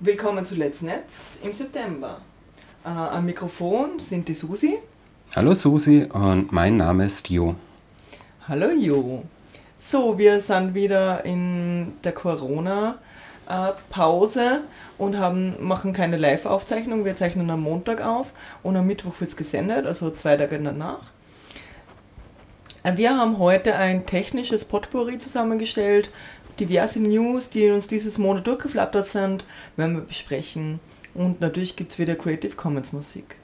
Willkommen zu Let's Netz im September. Äh, am Mikrofon sind die Susi. Hallo Susi und mein Name ist Jo. Hallo Jo. So, wir sind wieder in der Corona-Pause und haben, machen keine Live-Aufzeichnung. Wir zeichnen am Montag auf und am Mittwoch wird es gesendet, also zwei Tage danach. Äh, Wir haben heute ein technisches Potpourri zusammengestellt. Diverse News, die uns dieses Monat durchgeflattert sind, werden wir besprechen. Und natürlich gibt es wieder Creative Commons Musik.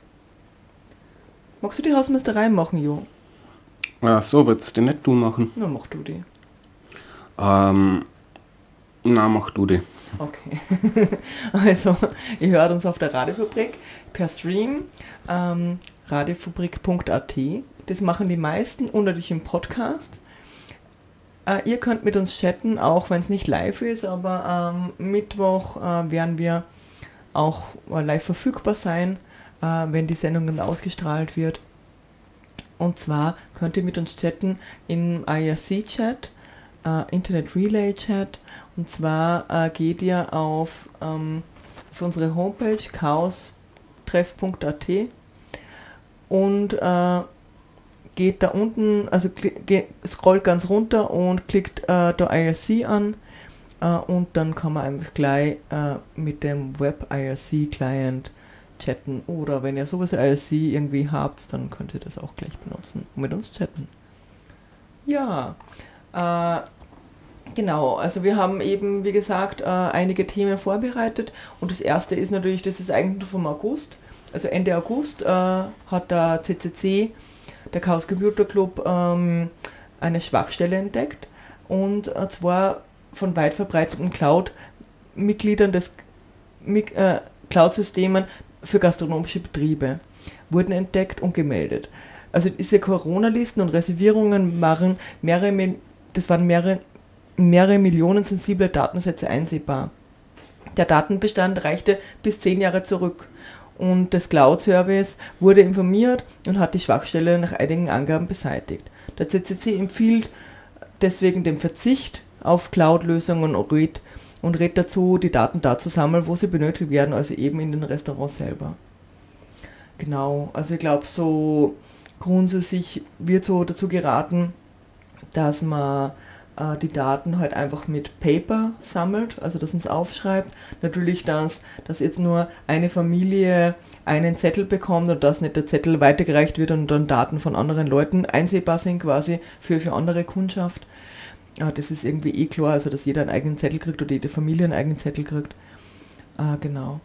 Magst du die Hausmeisterei machen, Jo? Ja, so wird's dir nicht du machen. Na, mach du die. Ähm, na, mach du die. Okay. also, ihr hört uns auf der Radiofabrik per Stream, ähm, radiofabrik.at. Das machen die meisten und natürlich im Podcast. Äh, ihr könnt mit uns chatten, auch wenn es nicht live ist, aber am Mittwoch äh, werden wir auch äh, live verfügbar sein, äh, wenn die Sendung dann ausgestrahlt wird. Und zwar könnt ihr mit uns chatten im IRC-Chat, äh, Internet Relay Chat. Und zwar geht ihr auf, ähm, auf unsere Homepage chaostreff.at und äh, geht da unten, also scrollt ganz runter und klickt äh, da IRC an äh, und dann kann man einfach gleich äh, mit dem Web IRC Client chatten. Oder wenn ihr sowieso IRC irgendwie habt, dann könnt ihr das auch gleich benutzen und mit uns chatten. Ja, äh, genau, also wir haben eben, wie gesagt, äh, einige Themen vorbereitet. Und das erste ist natürlich, das ist eigentlich nur vom August, also Ende August äh, hat der CCC, der Chaos Computer Club, ähm, eine Schwachstelle entdeckt und äh, zwar von weit verbreiteten Cloud-Mitgliedern des äh, Cloud-Systemen für gastronomische Betriebe wurden entdeckt und gemeldet. Also diese Corona-Listen und Reservierungen waren mehrere, das waren mehrere, mehrere Millionen sensible Datensätze einsehbar. Der Datenbestand reichte bis zehn Jahre zurück und das Cloud-Service wurde informiert und hat die Schwachstelle nach einigen Angaben beseitigt. Der CCC empfiehlt deswegen den Verzicht auf Cloud-Lösungen und rät, und rät dazu, die Daten da zu sammeln, wo sie benötigt werden, also eben in den Restaurants selber. Genau, also ich glaube, so grundsätzlich wird so dazu geraten, dass man äh, die Daten halt einfach mit Paper sammelt, also dass man es aufschreibt. Natürlich, dass, dass jetzt nur eine Familie einen Zettel bekommt und dass nicht der Zettel weitergereicht wird und dann Daten von anderen Leuten einsehbar sind quasi für, für andere Kundschaft. Ja, das ist irgendwie eh klar, also dass jeder einen eigenen Zettel kriegt oder jede Familie einen eigenen Zettel kriegt. Ah, genau.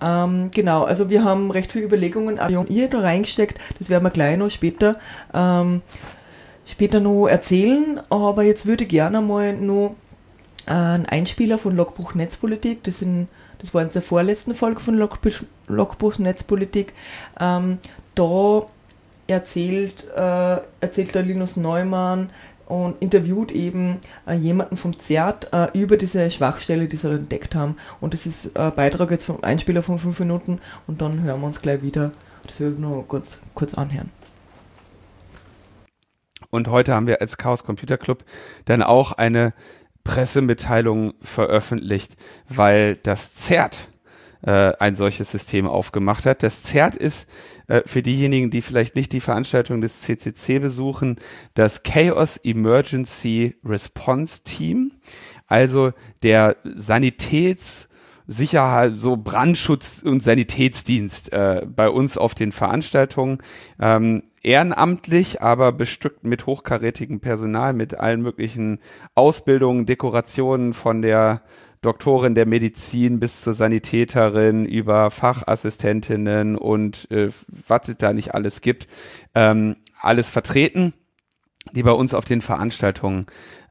Ähm, genau, also wir haben recht viele Überlegungen, ihr da reingesteckt, das werden wir gleich noch später, ähm, später noch erzählen, aber jetzt würde ich gerne mal noch einen Einspieler von Logbuch Netzpolitik, das, sind, das war in der vorletzten Folge von Logbuch, Logbuch Netzpolitik, ähm, da erzählt, äh, erzählt der Linus Neumann und interviewt eben äh, jemanden vom ZERT äh, über diese Schwachstelle, die sie entdeckt haben. Und das ist ein Beitrag jetzt vom Einspieler von fünf Minuten und dann hören wir uns gleich wieder. Das will ich nur kurz, kurz anhören. Und heute haben wir als Chaos Computer Club dann auch eine Pressemitteilung veröffentlicht, weil das ZERT äh, ein solches System aufgemacht hat. Das ZERT ist äh, für diejenigen, die vielleicht nicht die Veranstaltung des CCC besuchen, das Chaos Emergency Response Team, also der Sanitäts- Sicherheit, so Brandschutz und Sanitätsdienst äh, bei uns auf den Veranstaltungen. Ähm, ehrenamtlich, aber bestückt mit hochkarätigem Personal, mit allen möglichen Ausbildungen, Dekorationen von der Doktorin der Medizin bis zur Sanitäterin über Fachassistentinnen und äh, was es da nicht alles gibt, ähm, alles vertreten, die bei uns auf den Veranstaltungen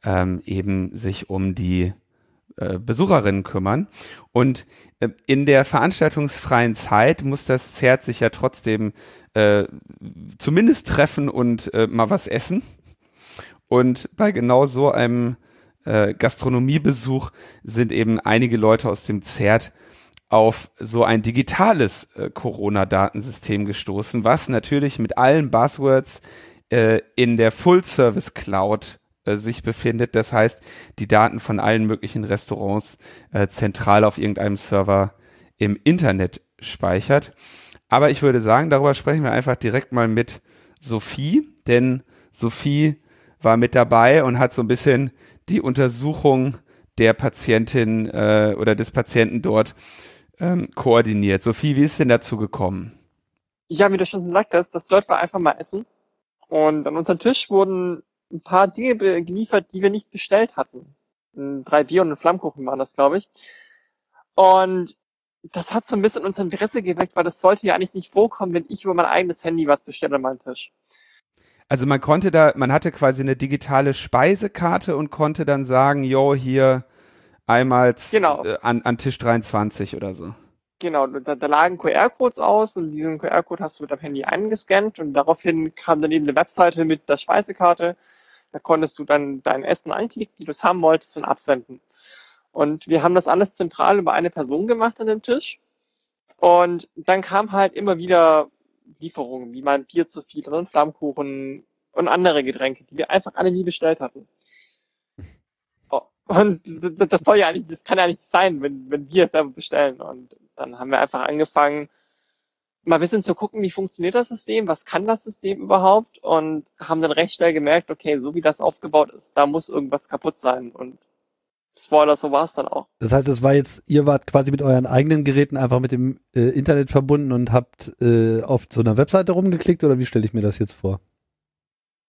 ähm, eben sich um die äh, Besucherinnen kümmern. Und äh, in der veranstaltungsfreien Zeit muss das Zert sich ja trotzdem äh, zumindest treffen und äh, mal was essen. Und bei genau so einem äh, Gastronomiebesuch sind eben einige Leute aus dem Zert auf so ein digitales äh, Corona-Datensystem gestoßen, was natürlich mit allen Buzzwords äh, in der Full-Service Cloud äh, sich befindet. Das heißt, die Daten von allen möglichen Restaurants äh, zentral auf irgendeinem Server im Internet speichert. Aber ich würde sagen, darüber sprechen wir einfach direkt mal mit Sophie, denn Sophie war mit dabei und hat so ein bisschen die Untersuchung der Patientin äh, oder des Patienten dort ähm, koordiniert. Sophie, wie ist denn dazu gekommen? Ja, wie du schon gesagt hast, das sollten wir einfach mal essen. Und an unserem Tisch wurden ein paar Dinge geliefert, die wir nicht bestellt hatten. Drei Bier und ein Flammkuchen waren das, glaube ich. Und das hat so ein bisschen unser Interesse geweckt, weil das sollte ja eigentlich nicht vorkommen, wenn ich über mein eigenes Handy was bestelle an meinem Tisch. Also man konnte da, man hatte quasi eine digitale Speisekarte und konnte dann sagen, jo, hier einmal genau. äh, an, an Tisch 23 oder so. Genau, da, da lagen QR-Codes aus und diesen QR-Code hast du mit deinem Handy eingescannt und daraufhin kam dann eben eine Webseite mit der Speisekarte. Da konntest du dann dein Essen anklicken, wie du es haben wolltest und absenden. Und wir haben das alles zentral über eine Person gemacht an dem Tisch. Und dann kam halt immer wieder Lieferungen, wie mein Bier zu viel und Flammkuchen und andere Getränke, die wir einfach alle nie bestellt hatten. Oh, und das soll ja nicht, das kann ja nicht sein, wenn, wenn wir es selber bestellen. Und dann haben wir einfach angefangen, mal ein bisschen zu gucken, wie funktioniert das System, was kann das System überhaupt und haben dann recht schnell gemerkt, okay, so wie das aufgebaut ist, da muss irgendwas kaputt sein und Spoiler, so war es dann auch. Das heißt, es war jetzt, ihr wart quasi mit euren eigenen Geräten einfach mit dem äh, Internet verbunden und habt äh, auf so einer Webseite rumgeklickt oder wie stelle ich mir das jetzt vor?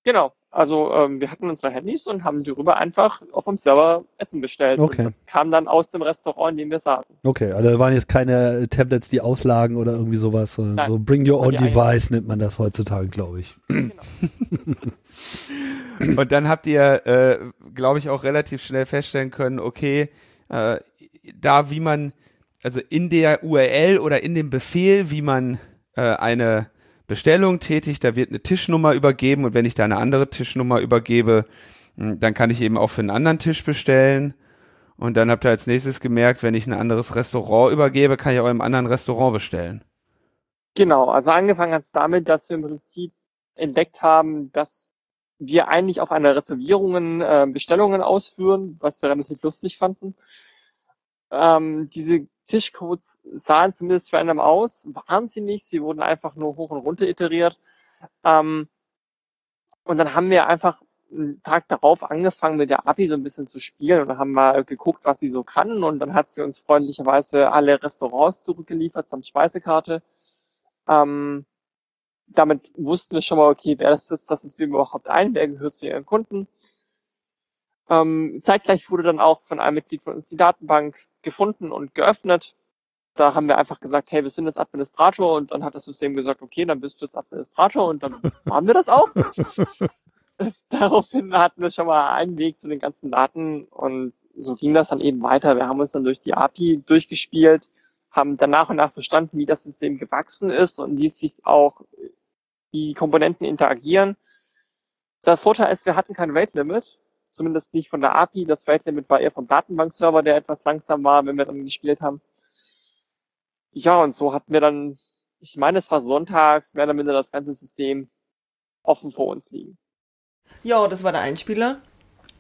Genau. Also ähm, wir hatten unsere Handys und haben darüber einfach auf dem Server Essen bestellt. Okay. Und das kam dann aus dem Restaurant, in dem wir saßen. Okay, also da waren jetzt keine Tablets, die auslagen oder irgendwie sowas, sondern Nein. so Bring Your Own Device nennt man das heutzutage, glaube ich. Genau. Und dann habt ihr, äh, glaube ich, auch relativ schnell feststellen können, okay, äh, da wie man, also in der URL oder in dem Befehl, wie man äh, eine Bestellung tätigt, da wird eine Tischnummer übergeben und wenn ich da eine andere Tischnummer übergebe, mh, dann kann ich eben auch für einen anderen Tisch bestellen. Und dann habt ihr als nächstes gemerkt, wenn ich ein anderes Restaurant übergebe, kann ich auch im anderen Restaurant bestellen. Genau, also angefangen hat es damit, dass wir im Prinzip entdeckt haben, dass wir eigentlich auf einer Reservierungen äh, Bestellungen ausführen, was wir relativ lustig fanden. Ähm, diese Tischcodes sahen zumindest einen aus, waren sie nicht, sie wurden einfach nur hoch und runter iteriert. Ähm, und dann haben wir einfach einen Tag darauf angefangen, mit der API so ein bisschen zu spielen und haben wir geguckt, was sie so kann und dann hat sie uns freundlicherweise alle Restaurants zurückgeliefert samt Speisekarte. Ähm, damit wussten wir schon mal, okay, wer das ist, das ist überhaupt ein, wer gehört zu ihren Kunden. Ähm, zeitgleich wurde dann auch von einem Mitglied von uns die Datenbank gefunden und geöffnet. Da haben wir einfach gesagt, hey, wir sind jetzt Administrator und dann hat das System gesagt, okay, dann bist du jetzt Administrator und dann haben wir das auch. Daraufhin hatten wir schon mal einen Weg zu den ganzen Daten und so ging das dann eben weiter. Wir haben uns dann durch die API durchgespielt, haben dann nach und nach verstanden, wie das System gewachsen ist und wie sich auch die Komponenten interagieren. Der Vorteil ist, wir hatten kein Rate Limit, zumindest nicht von der API. Das Rate Limit war eher vom Datenbankserver, der etwas langsam war, wenn wir dann gespielt haben. Ja, und so hatten wir dann, ich meine, es war sonntags, mehr oder minder das ganze System offen vor uns liegen. Ja, das war der Einspieler.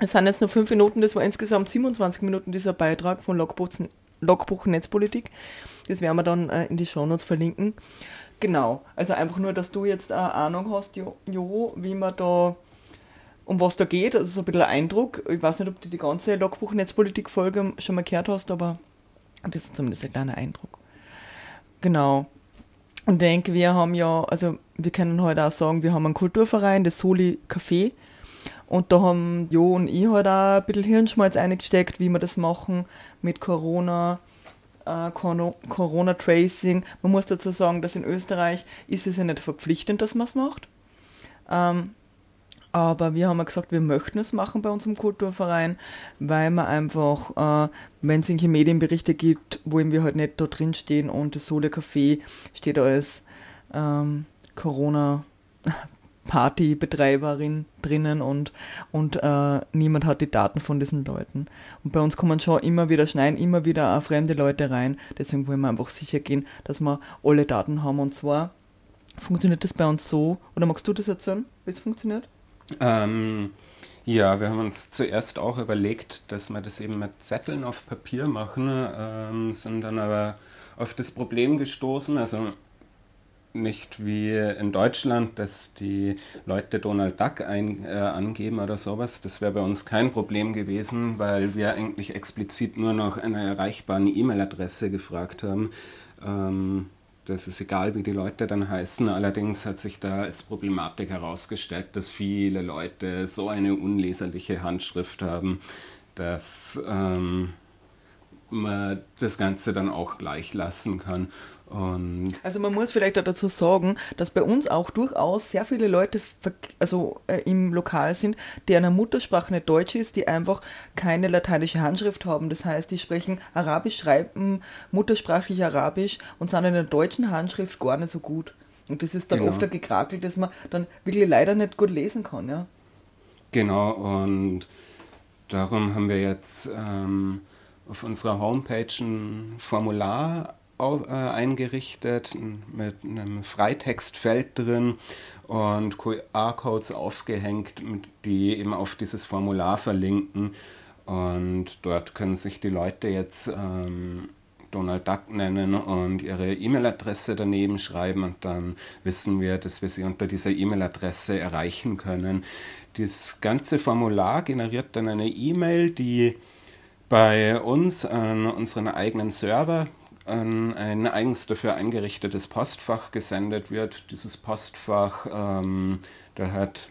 Es sind jetzt nur fünf Minuten, das war insgesamt 27 Minuten dieser Beitrag von Logbuch, Logbuch Netzpolitik. Das werden wir dann äh, in die Shownotes verlinken. Genau, also einfach nur, dass du jetzt eine Ahnung hast, jo wie man da, um was da geht, also so ein bisschen ein Eindruck. Ich weiß nicht, ob du die ganze Logbuch Netzpolitik Folge schon mal gehört hast, aber das ist zumindest ein kleiner Eindruck. Genau. Und denke, wir haben ja, also wir können heute auch sagen, wir haben einen Kulturverein, das Soli Café. Und da haben Jo und ich halt auch ein bisschen Hirnschmalz eingesteckt, wie wir das machen mit Corona, äh, Corona-Tracing. Man muss dazu sagen, dass in Österreich ist es ja nicht verpflichtend, dass man es macht. Ähm, Aber wir haben ja gesagt, wir möchten es machen bei unserem Kulturverein, weil man einfach, äh, wenn es irgendwelche Medienberichte gibt, wo wir halt nicht da drin stehen und das Sole Café steht als ähm, Corona Partybetreiberin drinnen und, und äh, niemand hat die Daten von diesen Leuten. Und bei uns kommen schon immer wieder schneiden, immer wieder auch fremde Leute rein. Deswegen wollen wir einfach sicher gehen, dass wir alle Daten haben. Und zwar funktioniert das bei uns so, oder magst du das erzählen, wie es funktioniert? Ähm, ja, wir haben uns zuerst auch überlegt, dass wir das eben mit Zetteln auf Papier machen, ähm, sind dann aber auf das Problem gestoßen, also nicht wie in Deutschland, dass die Leute Donald Duck ein, äh, angeben oder sowas. Das wäre bei uns kein Problem gewesen, weil wir eigentlich explizit nur nach einer erreichbaren E-Mail-Adresse gefragt haben. Ähm, das ist egal, wie die Leute dann heißen. Allerdings hat sich da als Problematik herausgestellt, dass viele Leute so eine unleserliche Handschrift haben, dass ähm, man das Ganze dann auch gleich lassen kann. Und Also man muss vielleicht auch dazu sagen, dass bei uns auch durchaus sehr viele Leute also, äh, im Lokal sind, deren Muttersprache nicht Deutsch ist, die einfach keine lateinische Handschrift haben. Das heißt, die sprechen Arabisch, schreiben muttersprachlich Arabisch und sind in der deutschen Handschrift gar nicht so gut. Und das ist dann Genau. oft ein Gekrakel, das man dann wirklich leider nicht gut lesen kann. Ja? Genau, und darum haben wir jetzt ähm, auf unserer Homepage ein Formular eingerichtet n- mit einem Freitextfeld drin und QR-Codes aufgehängt, die eben auf dieses Formular verlinken. Und dort können sich die Leute jetzt ähm, Donald Duck nennen und ihre E-Mail-Adresse daneben schreiben und dann wissen wir, dass wir sie unter dieser E-Mail-Adresse erreichen können. Das ganze Formular generiert dann eine E-Mail, die bei uns an unseren eigenen Server an ein eigens dafür eingerichtetes Postfach gesendet wird. Dieses Postfach, ähm, da hat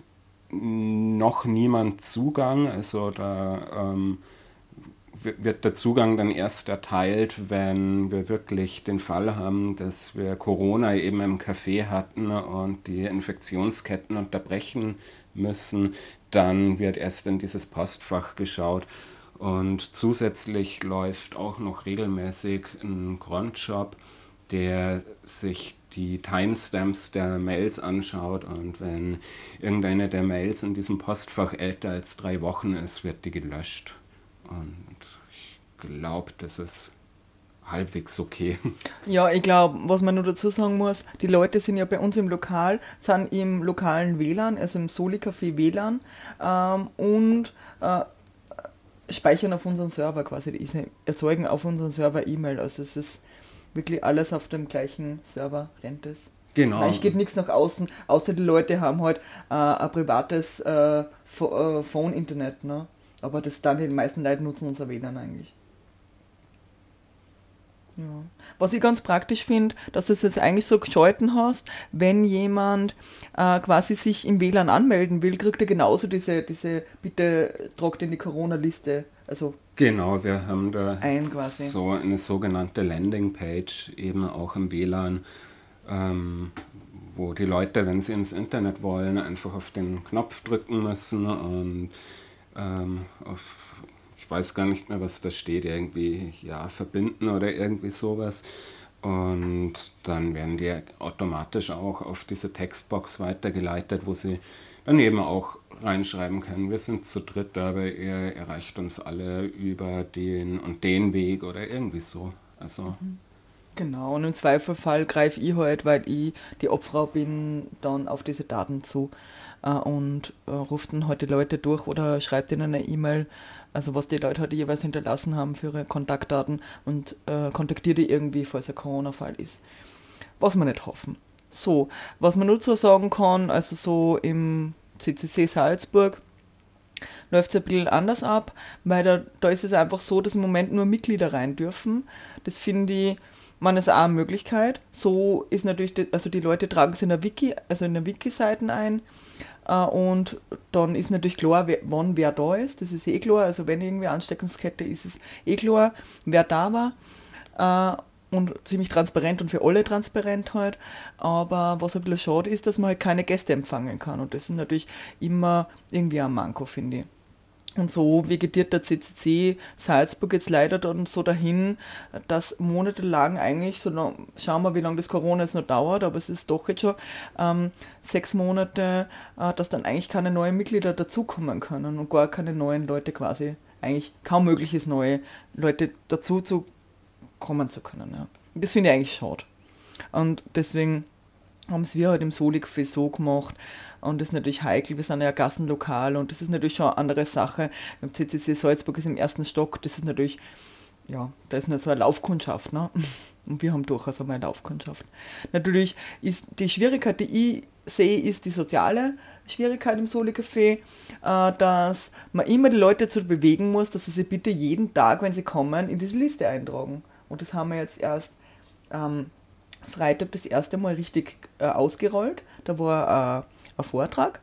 noch niemand Zugang, also da ähm, wi- wird der Zugang dann erst erteilt, wenn wir wirklich den Fall haben, dass wir Corona eben im Café hatten und die Infektionsketten unterbrechen müssen. Dann wird erst in dieses Postfach geschaut. Und zusätzlich läuft auch noch regelmäßig ein Cronjob, der sich die Timestamps der Mails anschaut und wenn irgendeine der Mails in diesem Postfach älter als drei Wochen ist, wird die gelöscht. Und ich glaube, das ist halbwegs okay. Ja, ich glaube, was man nur dazu sagen muss, die Leute sind ja bei uns im Lokal, sind im lokalen WLAN, also im Soli Café WLAN ähm, und äh, speichern auf unseren Server quasi, die erzeugen auf unseren Server E-Mail. Also es ist wirklich alles auf dem gleichen Server rennt es. Genau. Eigentlich geht nichts nach außen, außer die Leute haben halt äh, ein privates äh, äh, Phone-Internet, ne? Aber das dann die meisten Leute nutzen unser WLAN eigentlich. Ja. Was ich ganz praktisch finde, dass du es jetzt eigentlich so geschalten hast, wenn jemand äh, quasi sich im WLAN anmelden will, kriegt er genauso diese, diese bitte tragt in die Corona-Liste. Also Genau, wir haben da Ein quasi. so eine sogenannte Landingpage eben auch im WLAN, ähm, wo die Leute, wenn sie ins Internet wollen, einfach auf den Knopf drücken müssen und ähm, auf, weiß gar nicht mehr, was da steht, irgendwie, ja, verbinden oder irgendwie sowas. Und dann werden die automatisch auch auf diese Textbox weitergeleitet, wo sie dann eben auch reinschreiben können, wir sind zu dritt, aber ihr erreicht uns alle über den und den Weg oder irgendwie so. Also Genau, und im Zweifelfall greife ich halt, weil ich die Obfrau bin, dann auf diese Daten zu äh, und äh, ruft dann halt die Leute durch oder schreibt ihnen eine E-Mail, also was die Leute halt jeweils hinterlassen haben für ihre Kontaktdaten und äh, kontaktiert die irgendwie, falls ein Corona-Fall ist. Was wir nicht hoffen. So, was man nur so sagen kann, also so im CCC Salzburg läuft es ein bisschen anders ab, weil da, da ist es einfach so, dass im Moment nur Mitglieder rein dürfen. Das finde ich, man ist auch eine Möglichkeit. So ist natürlich, die, also die Leute tragen es in der Wiki, also in der Wiki-Seiten ein. Äh, und dann ist natürlich klar, wann wer da ist. Das ist eh klar. Also wenn irgendwie Ansteckungskette ist es eh klar, wer da war. Äh, und ziemlich transparent und für alle transparent halt. Aber was ein bisschen schade ist, dass man halt keine Gäste empfangen kann. Und das ist natürlich immer irgendwie ein Manko, finde ich. Und so vegetiert der CCC Salzburg jetzt leider dann so dahin, dass monatelang eigentlich, so noch, schauen wir, wie lange das Corona jetzt noch dauert, aber es ist doch jetzt schon ähm, sechs Monate, äh, dass dann eigentlich keine neuen Mitglieder dazukommen können und gar keine neuen Leute quasi, eigentlich kaum möglich ist, neue Leute dazu zu kommen zu können. Ja. Das finde ich eigentlich schade. Und deswegen haben es wir halt im Solicafé so gemacht, und das ist natürlich heikel, wir sind ja Gassenlokal und das ist natürlich schon eine andere Sache. Im CCC Salzburg ist im ersten Stock, das ist natürlich, ja, da ist nur so eine Laufkundschaft, ne? Und wir haben durchaus einmal eine Laufkundschaft. Natürlich ist die Schwierigkeit, die ich sehe, ist die soziale Schwierigkeit im Soli Café, äh, dass man immer die Leute dazu bewegen muss, dass sie sich bitte jeden Tag, wenn sie kommen, in diese Liste eintragen. Und das haben wir jetzt erst ähm, Freitag das erste Mal richtig äh, ausgerollt. Da war äh, ein Vortrag.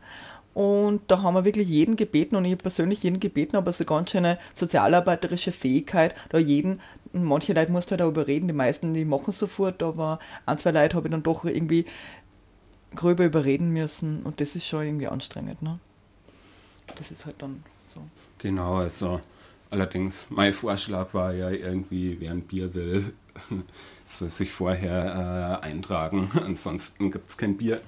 Und da haben wir wirklich jeden gebeten und ich persönlich jeden gebeten, aber ist eine ganz schöne sozialarbeiterische Fähigkeit, da jeden, manche Leute musst du halt auch überreden, die meisten, die machen es sofort, aber ein, zwei Leute habe ich dann doch irgendwie gröber überreden müssen und das ist schon irgendwie anstrengend. Ne? Das ist halt dann so. Genau, also allerdings mein Vorschlag war ja irgendwie, wer ein Bier will, soll sich vorher äh, eintragen, ansonsten gibt es kein Bier.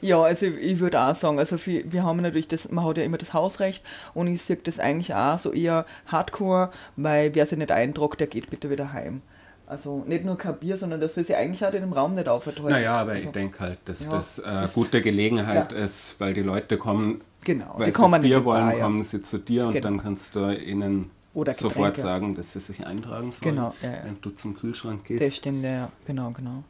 Ja, also ich würde auch sagen, also wir, wir haben natürlich das, man hat ja immer das Hausrecht und ich sehe das eigentlich auch so eher hardcore, weil wer sich nicht eintragt, der geht bitte wieder heim. Also nicht nur kein Bier, sondern das soll sich eigentlich auch in dem Raum nicht aufhalten. Naja, aber also, ich denke halt, dass ja, das eine das, gute Gelegenheit ja. ist, weil die Leute kommen, genau, weil sie das Bier wollen, ja. kommen sie zu dir und genau. dann kannst du ihnen sofort sagen, dass sie sich eintragen sollen, genau, wenn du zum Kühlschrank gehst. Das stimmt, ja, genau, genau.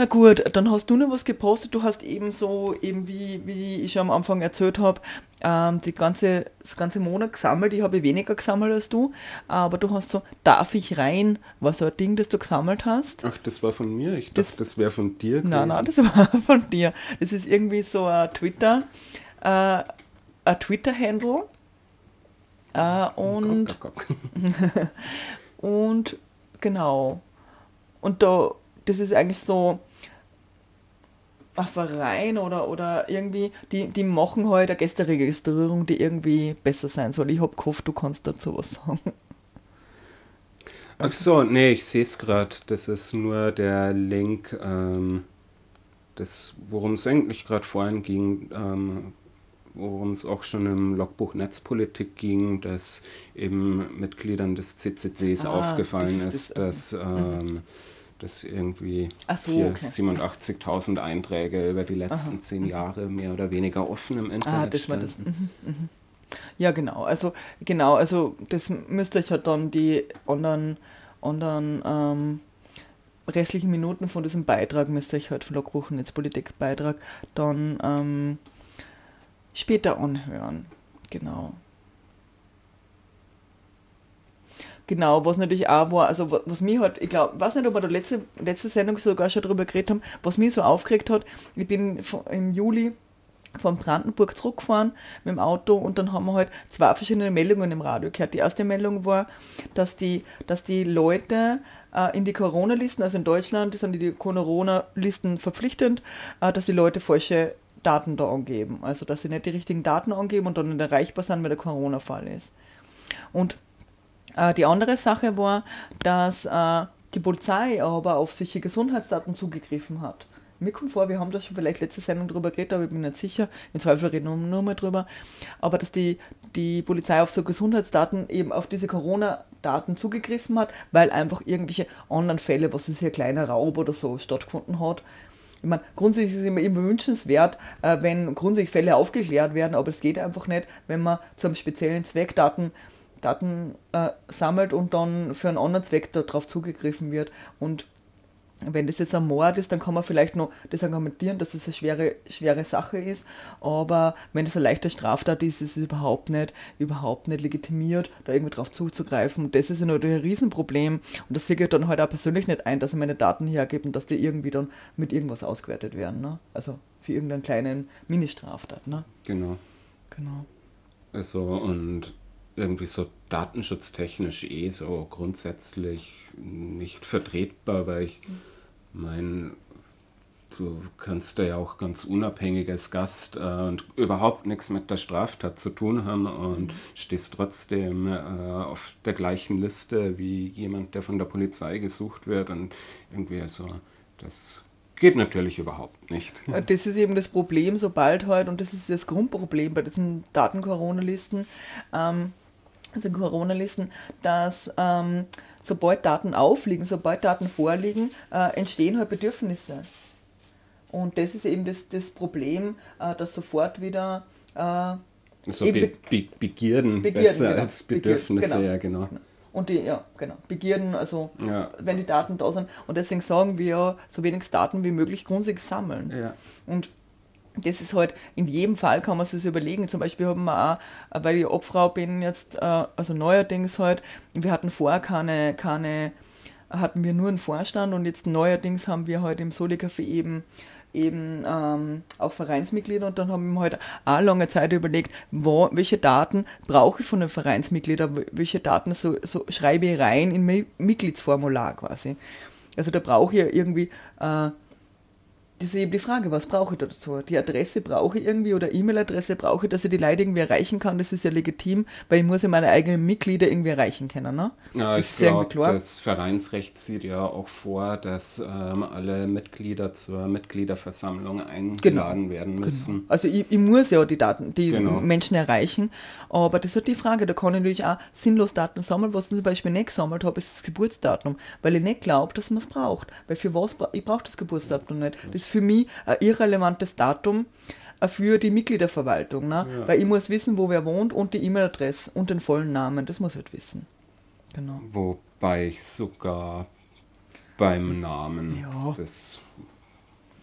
Na gut, dann hast du noch was gepostet. Du hast eben so, eben wie, wie ich schon am Anfang erzählt habe, ähm, die ganze, das ganze Monat gesammelt. Ich habe weniger gesammelt als du, aber du hast so, darf ich rein, war so ein Ding, das du gesammelt hast. Ach, das war von mir? Ich das, dachte, das wäre von dir gewesen. Nein, nein, das war von dir. Das ist irgendwie so ein Twitter, äh, ein Twitter-Handle. Äh, und, und genau. Und da, das ist eigentlich so, ein Verein oder, oder irgendwie, die, die machen halt eine Gästeregistrierung, die irgendwie besser sein soll. Ich habe gehofft, du kannst dazu was sagen. Ach so, nee, ich sehe es gerade. Das ist nur der Link, ähm, worum es eigentlich gerade vorhin ging, ähm, worum es auch schon im Logbuch Netzpolitik ging, dass eben Mitgliedern des CCCs ah, aufgefallen das ist, das, dass ähm, mhm dass irgendwie so, okay. 87.000 Einträge über die letzten Aha. zehn Jahre mehr oder weniger offen im Internet ah, das war das. Mhm, mhm. Ja, genau. Also genau, also das müsste ich halt dann die anderen, anderen ähm, restlichen Minuten von diesem Beitrag, müsste ich halt von Logbuch Netzpolitik-Beitrag dann ähm, später anhören. Genau. Genau, was natürlich auch war, also was mich halt, ich glaube, weiß nicht, ob wir der letzte, letzte Sendung sogar schon darüber geredet haben, was mich so aufgeregt hat, ich bin im Juli von Brandenburg zurückgefahren mit dem Auto und dann haben wir halt zwei verschiedene Meldungen im Radio gehört. Die erste Meldung war, dass die, dass die Leute äh, in die Corona-Listen, also in Deutschland sind die Corona-Listen verpflichtend, äh, dass die Leute falsche Daten da angeben. Also dass sie nicht die richtigen Daten angeben und dann nicht erreichbar sind, wenn der Corona-Fall ist. Und äh, die andere Sache war, dass äh, die Polizei aber auf solche Gesundheitsdaten zugegriffen hat. Mir kommt vor, wir haben da schon vielleicht letzte Sendung drüber geredet, aber ich bin nicht sicher. Im Zweifel reden wir nur mal drüber. Aber dass die, die Polizei auf so Gesundheitsdaten eben auf diese Corona-Daten zugegriffen hat, weil einfach irgendwelche anderen Fälle, was ist hier kleiner Raub oder so, stattgefunden hat. Ich meine, grundsätzlich ist es immer, immer wünschenswert, äh, wenn grundsätzlich Fälle aufgeklärt werden, aber es geht einfach nicht, wenn man zu einem speziellen Zweck Daten Daten äh, sammelt und dann für einen anderen Zweck darauf zugegriffen wird. Und wenn das jetzt ein Mord ist, dann kann man vielleicht noch das argumentieren, dass es das eine schwere, schwere Sache ist. Aber wenn es eine leichte Straftat ist, ist es überhaupt nicht, überhaupt nicht legitimiert, da irgendwie drauf zuzugreifen. Und das ist ja natürlich ein Riesenproblem. Und das sehe ich dann halt auch persönlich nicht ein, dass ich meine Daten hergebe und dass die irgendwie dann mit irgendwas ausgewertet werden. Ne? Also für irgendeinen kleinen Ministraftat. Ne? Genau. Genau. Also und irgendwie so datenschutztechnisch eh so grundsätzlich nicht vertretbar, weil ich meine, du kannst da ja auch ganz unabhängig als Gast äh, und überhaupt nichts mit der Straftat zu tun haben und stehst trotzdem äh, auf der gleichen Liste wie jemand, der von der Polizei gesucht wird und irgendwie so, das geht natürlich überhaupt nicht. Das ist eben das Problem, sobald halt, und das ist das Grundproblem bei diesen Daten-Corona-Listen, ähm, also Corona-Listen, dass ähm, sobald Daten aufliegen, sobald Daten vorliegen, äh, entstehen halt Bedürfnisse. Und das ist eben das, das Problem, äh, dass sofort wieder äh, So Be Be- Be Begierden, Begierden, besser genau. als Bedürfnisse, genau. ja genau. und die, ja, genau, Begierden, also Ja. wenn die Daten da sind. Und deswegen sagen wir, so wenig Daten wie möglich grundsätzlich sammeln. Ja. Und das ist halt, in jedem Fall kann man sich das überlegen. Zum Beispiel haben wir auch, weil ich Obfrau bin jetzt, äh, also neuerdings halt, wir hatten vorher keine, keine, hatten wir nur einen Vorstand und jetzt neuerdings haben wir halt im Soli-Café eben eben ähm, auch Vereinsmitglieder und dann haben wir halt auch lange Zeit überlegt, wo, welche Daten brauche ich von den Vereinsmitgliedern, welche Daten so, so schreibe ich rein in mein Mitgliedsformular quasi. Also da brauche ich ja irgendwie äh, das ist eben die Frage, was brauche ich da dazu? Die Adresse brauche ich irgendwie oder E-Mail-Adresse brauche ich, dass ich die Leute irgendwie erreichen kann. Das ist ja legitim, weil ich muss ja meine eigenen Mitglieder irgendwie erreichen können. Ne? Ja, das ich glaube, das Vereinsrecht sieht ja auch vor, dass ähm, alle Mitglieder zur Mitgliederversammlung eingeladen werden müssen. Also ich, ich muss ja die Daten, die Genau. Menschen erreichen, aber das ist die Frage, da kann ich natürlich auch sinnlos Daten sammeln, was ich zum Beispiel nicht gesammelt habe, ist das Geburtsdatum, weil ich nicht glaube, dass man es braucht. Weil für was, ich brauche das Geburtsdatum nicht. Das für mich ein irrelevantes Datum äh, für die Mitgliederverwaltung, ne? weil ich muss wissen, wo wer wohnt und die E-Mail-Adresse und den vollen Namen, das muss ich halt wissen. Genau. Wobei ich sogar beim Namen Ja. das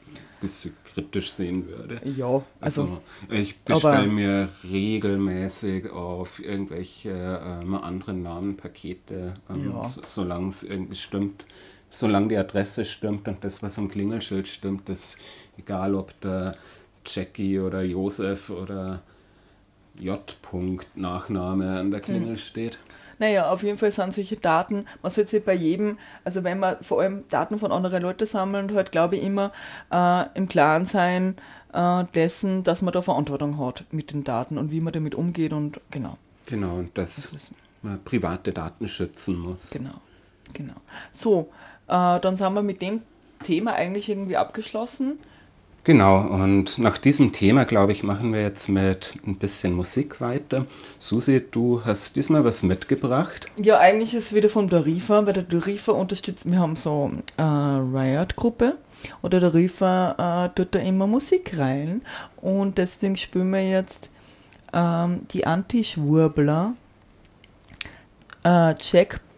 ein bisschen kritisch sehen würde. Ja, also, Also, ich bestelle mir regelmäßig auf irgendwelche ähm, anderen Namenpakete, ähm, Ja. so, solange es irgendwie stimmt. Solange die Adresse stimmt und das, was am Klingelschild stimmt, ist egal, ob da Jackie oder Josef oder J. -Punkt Nachname an der Klingel Hm. steht. Naja, auf jeden Fall sind solche Daten, man sollte sich bei jedem, also wenn man vor allem Daten von anderen Leuten sammelt, halt glaube ich immer äh, im Klaren sein äh, dessen, dass man da Verantwortung hat mit den Daten und wie man damit umgeht und genau. Genau, und dass Das- man private Daten schützen muss. Genau, genau. So, äh, dann sind wir mit dem Thema eigentlich irgendwie abgeschlossen. Genau, und nach diesem Thema, glaube ich, machen wir jetzt mit ein bisschen Musik weiter. Susi, du hast diesmal was mitgebracht. Ja, eigentlich ist es wieder von Dorifa, weil der Dorifa unterstützt, wir haben so äh, Riot-Gruppe oder der Dorifa äh, tut da immer Musik rein und deswegen spielen wir jetzt ähm, die Anti-Schwurbler äh,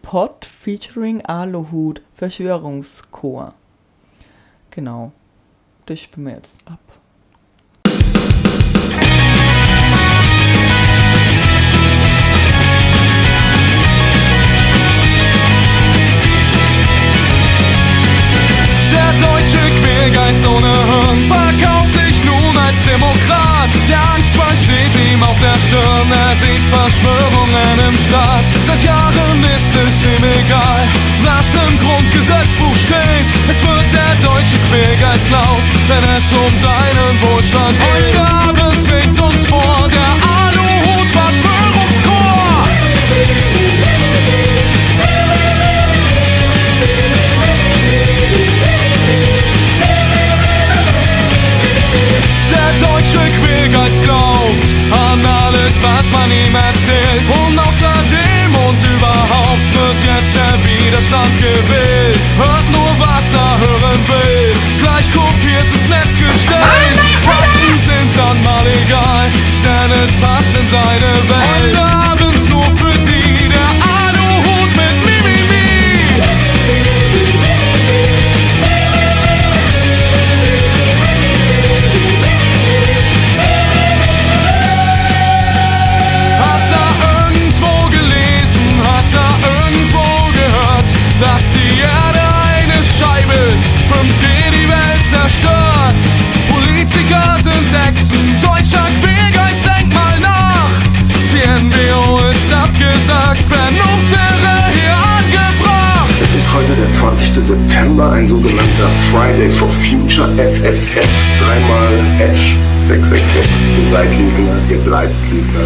Jackpot featuring Aluhut Verschwörungschor. Genau, das spielen wir jetzt ab. Der deutsche Quergeist ohne Hirn verkauft sich nun als Demokrat. Der Angstschweiß steht ihm auf der Stirn, er sieht Verschwörungen im Staat. Seit Jahren ist ihm egal, was im Grundgesetzbuch steht. Es wird der deutsche Quergeist laut, wenn es um seinen Wohlstand geht. Heute Abend singt uns vor der Aluhut Verschwörungschor. Der deutsche Quergeist alles, was man ihm erzählt. Und außerdem und überhaupt wird jetzt der Widerstand gewählt. Hört nur, was er hören will. Gleich kopiert ins Netz gestellt. Fakten sind dann mal egal, denn es passt in seine Welt. Ein sogenannter Friday for Future FFF, dreimal F 666. Ihr seid Lügner, ihr bleibt Lügner.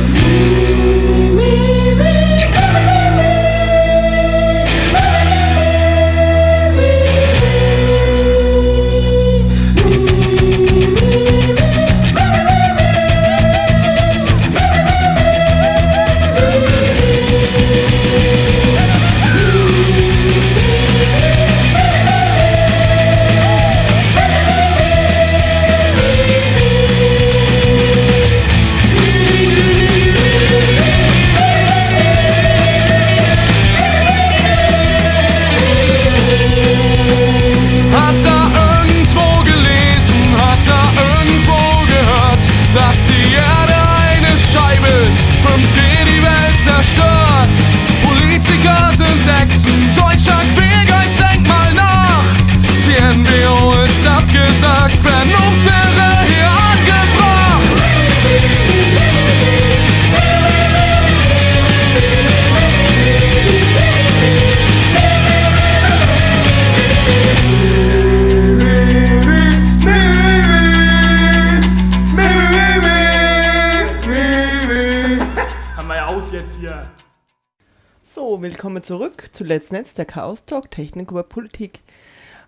Willkommen zurück zu Let's Netz, der Chaos Talk, Technik über Politik.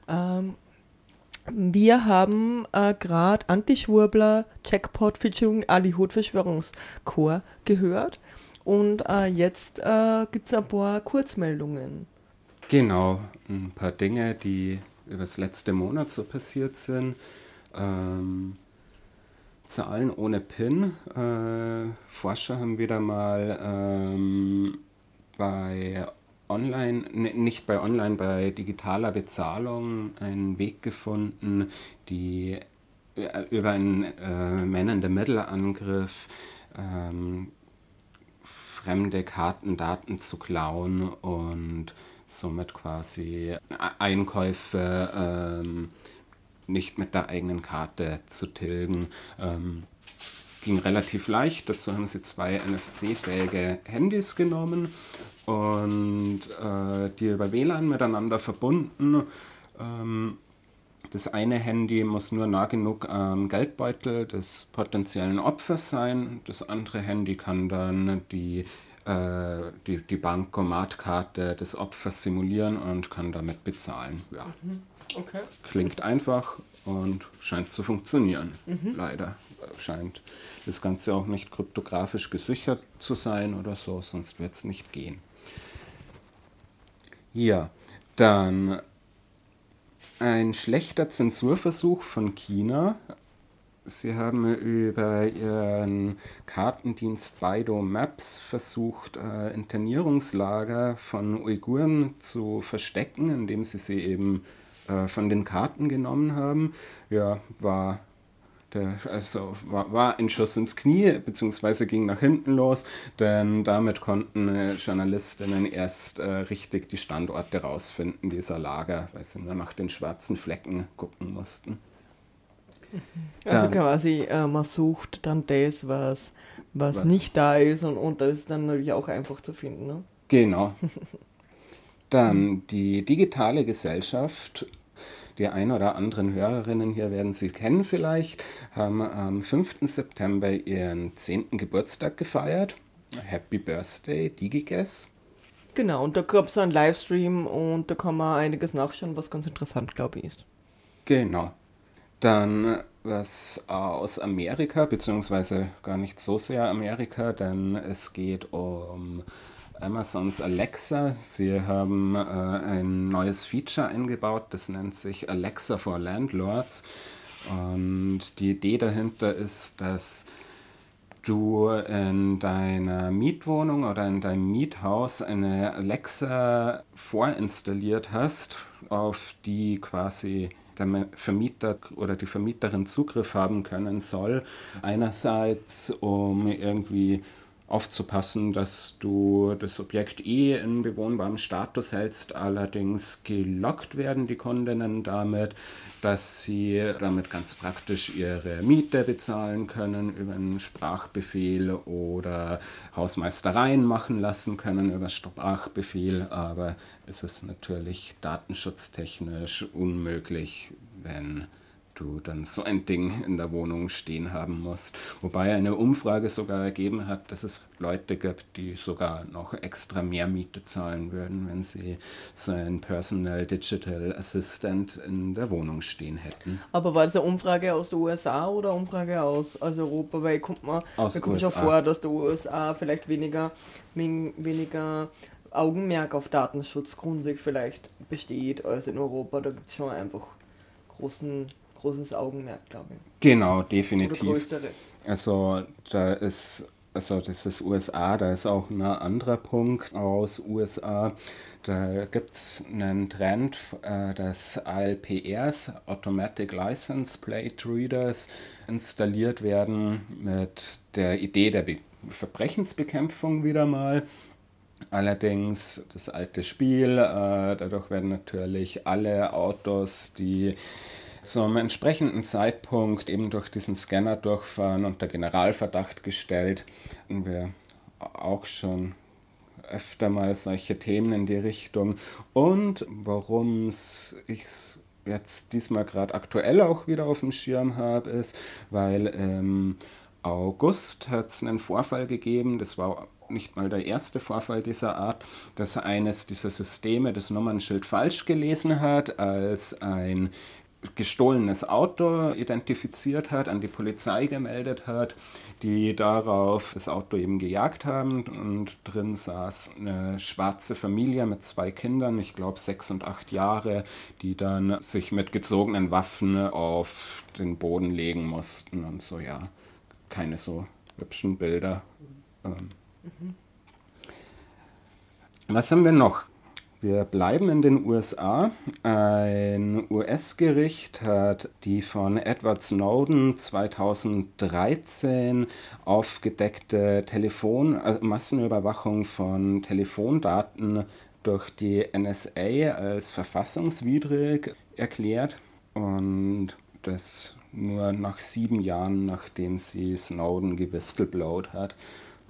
Ähm, wir haben äh, gerade Anti-Schwurbler, Jackpot featuring Ali Hood Verschwörungschor gehört und äh, jetzt äh, gibt es ein paar Kurzmeldungen. Genau, ein paar Dinge, die über das letzte Monat so passiert sind. Ähm, Zahlen ohne PIN. Äh, Forscher haben wieder mal ähm, bei Online, ne, nicht bei Online, bei digitaler Bezahlung einen Weg gefunden, die äh, über einen äh, Man-in-the-Middle-Angriff ähm, fremde Kartendaten zu klauen und somit quasi Einkäufe ähm, nicht mit der eigenen Karte zu tilgen. Ähm, ging relativ leicht. Dazu haben sie zwei NFC-fähige Handys genommen und äh, die über WLAN miteinander verbunden. Ähm, das eine Handy muss nur nah genug am Geldbeutel des potenziellen Opfers sein. Das andere Handy kann dann die, äh, die, die Bankomatkarte des Opfers simulieren und kann damit bezahlen. Ja. Okay. Klingt einfach und scheint zu funktionieren. Leider scheint das Ganze auch nicht kryptografisch gesichert zu sein oder so, sonst wird es nicht gehen. Ja, dann ein schlechter Zensurversuch von China. Sie haben über ihren Kartendienst Baidu Maps versucht, äh, Internierungslager von Uiguren zu verstecken, indem sie sie eben äh, von den Karten genommen haben. Ja, war, der, also war, war ein Schuss ins Knie, beziehungsweise ging nach hinten los, denn damit konnten äh, Journalistinnen erst äh, richtig die Standorte rausfinden dieser Lager, weil sie nur nach den schwarzen Flecken gucken mussten. Also Dann- quasi, äh, man sucht dann das, was, was, Was? nicht da ist und, und das ist dann natürlich auch einfach zu finden. Ne? Genau. Dann die digitale Gesellschaft. Die ein oder anderen Hörerinnen hier werden sie kennen vielleicht, haben am 5. September ihren 10. Geburtstag gefeiert. Happy Birthday, DigiGuess. Genau, und da gab es einen Livestream und da kann man einiges nachschauen, was ganz interessant, glaube ich, ist. Genau. Dann was aus Amerika, beziehungsweise gar nicht so sehr Amerika, denn es geht um Amazons Alexa. Sie haben äh, ein neues Feature eingebaut, das nennt sich Alexa for Landlords. Und die Idee dahinter ist, dass du in deiner Mietwohnung oder in deinem Miethaus eine Alexa vorinstalliert hast, auf die quasi der Vermieter oder die Vermieterin Zugriff haben können soll. Einerseits, um irgendwie aufzupassen, dass du das Objekt eh in bewohnbarem Status hältst. Allerdings gelockt werden die Kundinnen damit, dass sie damit ganz praktisch ihre Miete bezahlen können über einen Sprachbefehl oder Hausmeistereien machen lassen können über Sprachbefehl. Aber es ist natürlich datenschutztechnisch unmöglich, wenn du dann so ein Ding in der Wohnung stehen haben musst. Wobei eine Umfrage sogar ergeben hat, dass es Leute gibt, die sogar noch extra mehr Miete zahlen würden, wenn sie so einen Personal Digital Assistant in der Wohnung stehen hätten. Aber war das eine Umfrage aus den USA oder eine Umfrage aus, aus Europa? Weil kommt man, Aus schon vor, dass die USA vielleicht weniger, wen- weniger Augenmerk auf Datenschutz grundsätzlich vielleicht besteht als in Europa. Da gibt es schon einfach großen, großes Augenmerk, glaube ich. Genau, Oder definitiv. größeres. Also da ist, also das ist USA, da ist auch ein anderer Punkt aus USA. Da gibt es einen Trend, äh, dass ALPRs, Automatic License Plate Readers, installiert werden mit der Idee der Be Verbrechensbekämpfung wieder mal. Allerdings das alte Spiel, äh, dadurch werden natürlich alle Autos, die zum entsprechenden Zeitpunkt eben durch diesen Scanner durchfahren, unter Generalverdacht gestellt. Und wir auch schon öfter mal solche Themen in die Richtung. Und warum ich jetzt diesmal gerade aktuell auch wieder auf dem Schirm habe, ist, weil im August hat es einen Vorfall gegeben, das war nicht mal der erste Vorfall dieser Art, dass eines dieser Systeme das Nummernschild falsch gelesen hat, als ein gestohlenes Auto identifiziert hat, an die Polizei gemeldet hat, die darauf das Auto eben gejagt haben und drin saß eine schwarze Familie mit zwei Kindern, ich glaube sechs und acht Jahre, die dann sich mit gezogenen Waffen auf den Boden legen mussten und so, ja, keine so hübschen Bilder. Ähm. Was haben wir noch? Wir bleiben in den USA. Ein US-Gericht hat die von Edward Snowden 2013 aufgedeckte Telefon also Massenüberwachung von Telefondaten durch die NSA als verfassungswidrig erklärt und das nur nach sieben Jahren, nachdem sie Snowden gewistleblowt hat.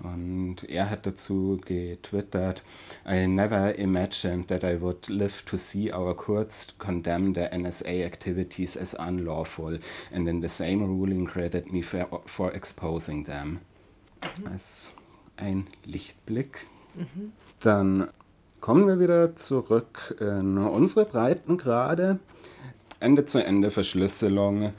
Und er hat dazu getwittert, I never imagined that I would live to see our courts condemn the NSA activities as unlawful and in the same ruling credit me for, for exposing them. Als ein Lichtblick. Dann kommen wir wieder zurück in unsere Breitengrade. Ende-zu-Ende-Verschlüsselung.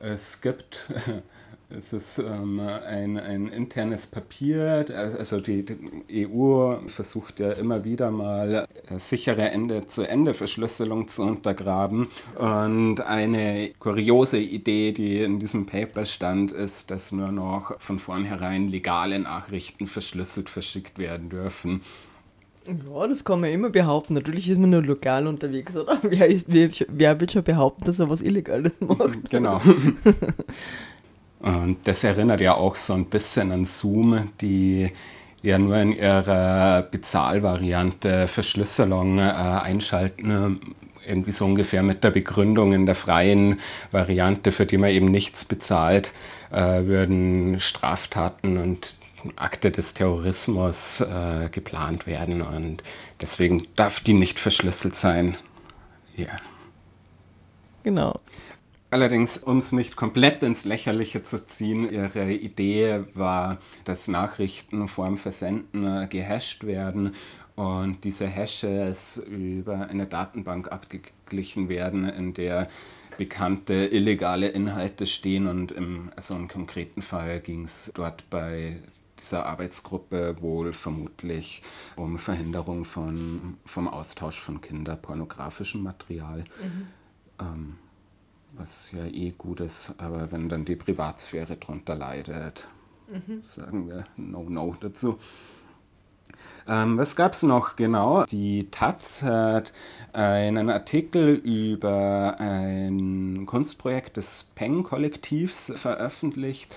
Es gibt Es ist ähm, ein, ein internes Papier, also die, die EU versucht ja immer wieder mal äh, sichere Ende-zu-Ende-Verschlüsselung zu untergraben. Und eine kuriose Idee, die in diesem Paper stand, ist, dass nur noch von vornherein legale Nachrichten verschlüsselt verschickt werden dürfen. Ja, das kann man immer behaupten. Natürlich ist man nur lokal unterwegs, oder? Wer, ist, wer, wer wird schon behaupten, dass er was Illegales macht? Genau. Und das erinnert ja auch so ein bisschen an Zoom, die ja nur in ihrer Bezahlvariante Verschlüsselung äh, einschalten. Irgendwie so ungefähr mit der Begründung in der freien Variante, für die man eben nichts bezahlt, äh, würden Straftaten und Akte des Terrorismus äh, geplant werden. Und deswegen darf die nicht verschlüsselt sein. Ja. Genau. Allerdings, um es nicht komplett ins Lächerliche zu ziehen, ihre Idee war, dass Nachrichten vor dem Versenden äh, gehasht werden und diese Hashes über eine Datenbank abgeglichen werden, in der bekannte illegale Inhalte stehen. Und im so einem konkreten Fall ging es dort bei dieser Arbeitsgruppe wohl vermutlich um Verhinderung von, vom Austausch von kinderpornografischem Material. Ähm, was ja eh gut ist, aber wenn dann die Privatsphäre drunter leidet, sagen wir No-No dazu. Ähm, was gab es noch genau? Die Taz hat einen Artikel über ein Kunstprojekt des Peng-Kollektivs veröffentlicht,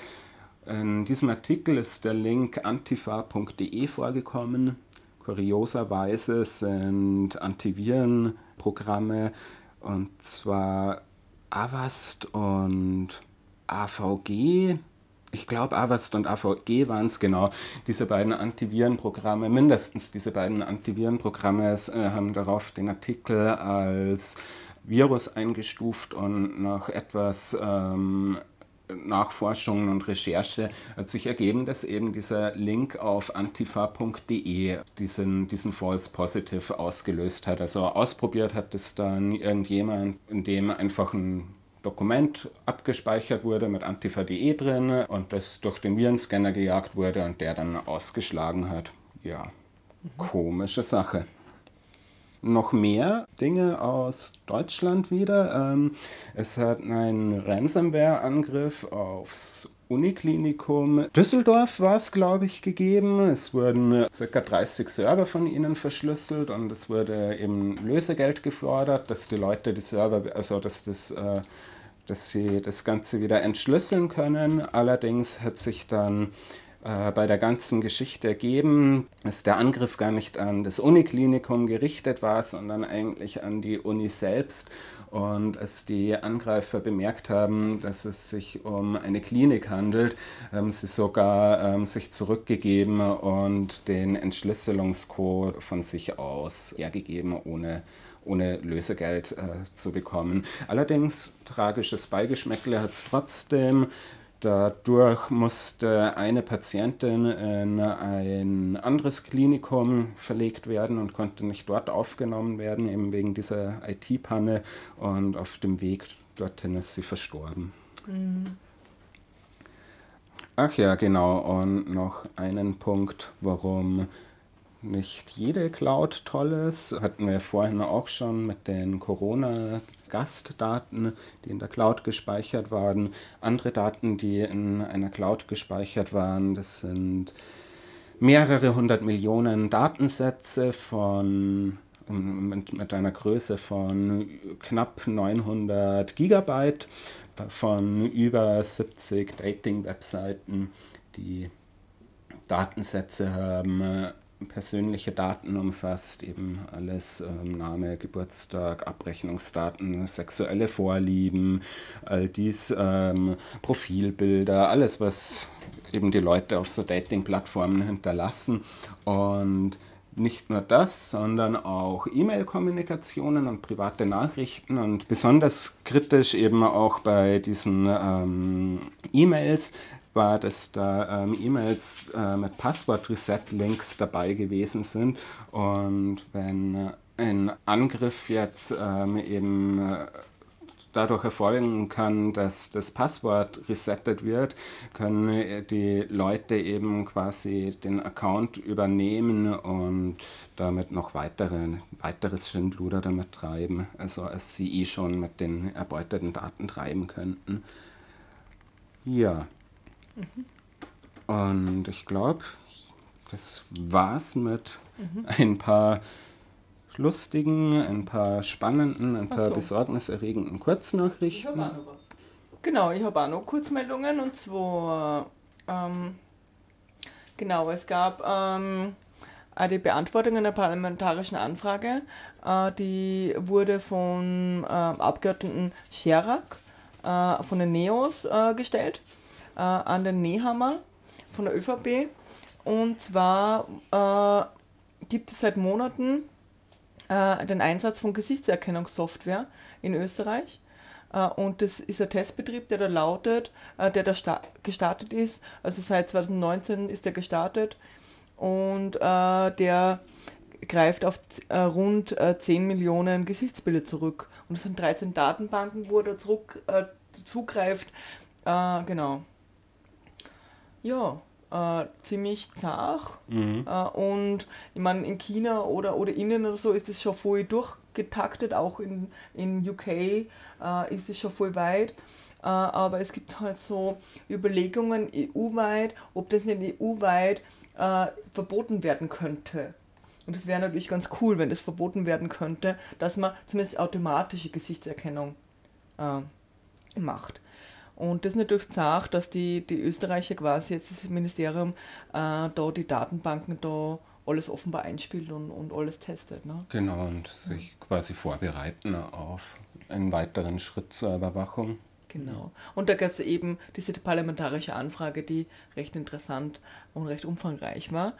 In diesem Artikel ist der Link antifa.de vorgekommen. Kurioserweise sind Antivirenprogramme und zwar Avast und AVG. Ich glaube, Avast und AVG waren es genau. Diese beiden Antivirenprogramme, mindestens diese beiden Antivirenprogramme äh, haben darauf den Artikel als Virus eingestuft und nach etwas ähm, Nachforschungen und Recherche hat sich ergeben, dass eben dieser Link auf antifa.de diesen, diesen False Positive ausgelöst hat. Also ausprobiert hat es dann irgendjemand, in dem einfach ein Dokument abgespeichert wurde mit antifa.de drin und das durch den Virenscanner gejagt wurde und der dann ausgeschlagen hat. Ja, komische Sache noch mehr Dinge aus Deutschland wieder. Ähm, es hat einen Ransomware-Angriff aufs Uniklinikum Düsseldorf war es, glaube ich, gegeben. Es wurden ca. 30 Server von ihnen verschlüsselt und es wurde eben Lösegeld gefordert, dass die Leute die Server, also dass das äh, dass sie das Ganze wieder entschlüsseln können. Allerdings hat sich dann äh, bei der ganzen Geschichte ergeben, dass der Angriff gar nicht an das Uniklinikum gerichtet war, sondern eigentlich an die Uni selbst. Und als die Angreifer bemerkt haben, dass es sich um eine Klinik handelt, haben sie sogar ähm, sich zurückgegeben und den Entschlüsselungscode von sich aus hergegeben, ohne ohne Lösegeld äh, zu bekommen. Allerdings, tragisches Beigeschmäckle hat es trotzdem. Dadurch musste eine Patientin in ein anderes Klinikum verlegt werden und konnte nicht dort aufgenommen werden, eben wegen dieser IT-Panne. Und auf dem Weg dorthin ist sie verstorben. Mhm. Ach ja, genau. Und noch einen Punkt, warum nicht jede Cloud toll ist. Hatten wir vorhin auch schon mit den Corona- Gastdaten, die in der Cloud gespeichert waren. Andere Daten, die in einer Cloud gespeichert waren, das sind mehrere hundert Millionen Datensätze von mit, mit einer Größe von knapp 900 Gigabyte von über 70 Dating-Webseiten, die Datensätze haben persönliche Daten umfasst, eben alles, ähm, Name, Geburtstag, Abrechnungsdaten, sexuelle Vorlieben, all dies, ähm, Profilbilder, alles, was eben die Leute auf so Dating-Plattformen hinterlassen. Und nicht nur das, sondern auch E-Mail-Kommunikationen und private Nachrichten und besonders kritisch eben auch bei diesen ähm, E-Mails war, dass da ähm, E-Mails äh, mit Passwort-Reset-Links dabei gewesen sind. Und wenn ein Angriff jetzt ähm, eben äh, dadurch erfolgen kann, dass das Passwort resettet wird, können die Leute eben quasi den Account übernehmen und damit noch weitere, weiteres Schindluder damit treiben, also als sie eh schon mit den erbeuteten Daten treiben könnten. Ja. Mhm. Und ich glaube, das war's mit mhm. ein paar lustigen, ein paar spannenden, ein paar so. besorgniserregenden Kurznachrichten. Ich habe auch noch was. Genau, ich habe auch noch Kurzmeldungen und zwar, ähm, genau, es gab ähm, die Beantwortung einer parlamentarischen Anfrage, äh, die wurde vom äh, Abgeordneten Scherak äh, von den Neos äh, gestellt äh, an den Nehammer von der ÖVP. Und zwar äh, gibt es seit Monaten äh, den Einsatz von Gesichtserkennungssoftware in Österreich. Uh, und das ist ein Testbetrieb, der da lautet, uh, der da gestartet ist. Also seit 2019 ist der gestartet und uh, der greift auf rund 10 Millionen Gesichtsbilder zurück. Und es sind 13 Datenbanken, wo er da zurück, zugreift. genau ja, äh, ziemlich zart. Mhm. Äh, und ich meine, in China oder, oder innen oder so ist es schon voll durchgetaktet, auch in, in UK äh, ist es schon voll weit. Äh, aber es gibt halt so Überlegungen EU-weit, ob das nicht EU-weit äh, verboten werden könnte. Und das wäre natürlich ganz cool, wenn das verboten werden könnte, dass man zumindest automatische Gesichtserkennung äh, macht. Und das ist natürlich zart, dass die, die Österreicher quasi jetzt das Ministerium äh, da die Datenbanken da alles offenbar einspielt und, und alles testet. Ne? Genau, und sich quasi vorbereiten auf einen weiteren Schritt zur Überwachung. Genau. Und da gab es eben diese parlamentarische Anfrage, die recht interessant und recht umfangreich war.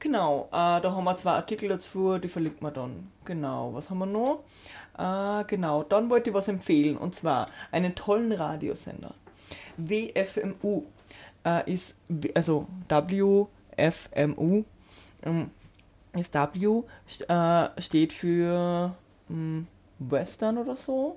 Genau, äh, da haben wir zwei Artikel dazu, die verlinkt man dann. Genau, was haben wir noch? Äh, genau, dann wollte ich was empfehlen und zwar einen tollen Radiosender. WFMU äh, ist, also WFMU ähm, ist W, äh, steht für mh, Western oder so.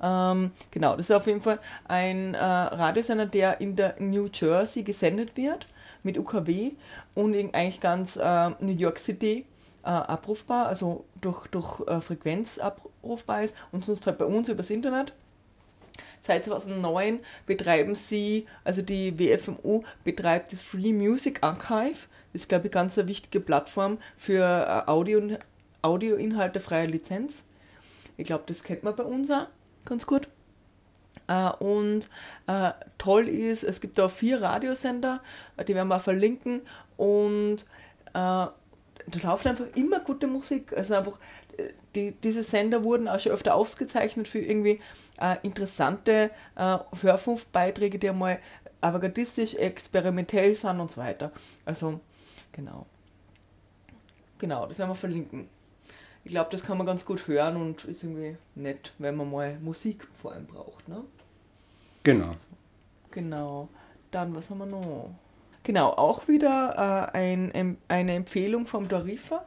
Ähm, genau, das ist auf jeden Fall ein äh, Radiosender, der in der New Jersey gesendet wird mit UKW und in eigentlich ganz äh, New York City äh, abrufbar, also durch, durch äh, Frequenz abrufbar ist und sonst halt bei uns übers Internet. Seit 2009 betreiben sie, also die WFMU betreibt das Free Music Archive. Das ist, glaube ich, ganz eine wichtige Plattform für äh, Audio, Audioinhalte freier Lizenz. Ich glaube, das kennt man bei uns auch ganz gut. Äh, und äh, toll ist, es gibt da vier Radiosender, die werden wir auch verlinken. Und äh, da läuft einfach immer gute Musik. Also einfach, die, diese Sender wurden auch schon öfter ausgezeichnet für irgendwie äh, interessante äh, Hörfunkbeiträge, die einmal avantgardistisch, experimentell sind und so weiter. Also, genau. Genau, das werden wir verlinken. Ich glaube, das kann man ganz gut hören und ist irgendwie nett, wenn man mal Musik vor allem braucht. Ne? Genau. Genau. Dann, was haben wir noch? Genau, auch wieder äh, ein, em- eine Empfehlung vom Dorifer.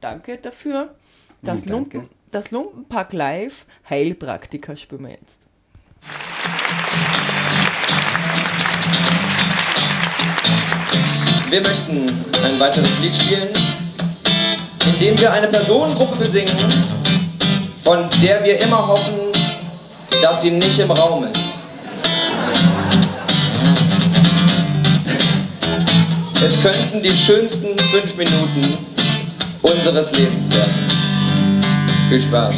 Danke dafür. Das, danke. Lumpen, das Lumpenpack Live Heilpraktiker spielen wir jetzt. Wir möchten ein weiteres Lied spielen, in dem wir eine Personengruppe besingen, von der wir immer hoffen, dass sie nicht im Raum ist. Es könnten die schönsten fünf Minuten unseres Lebens werden. Viel Spaß.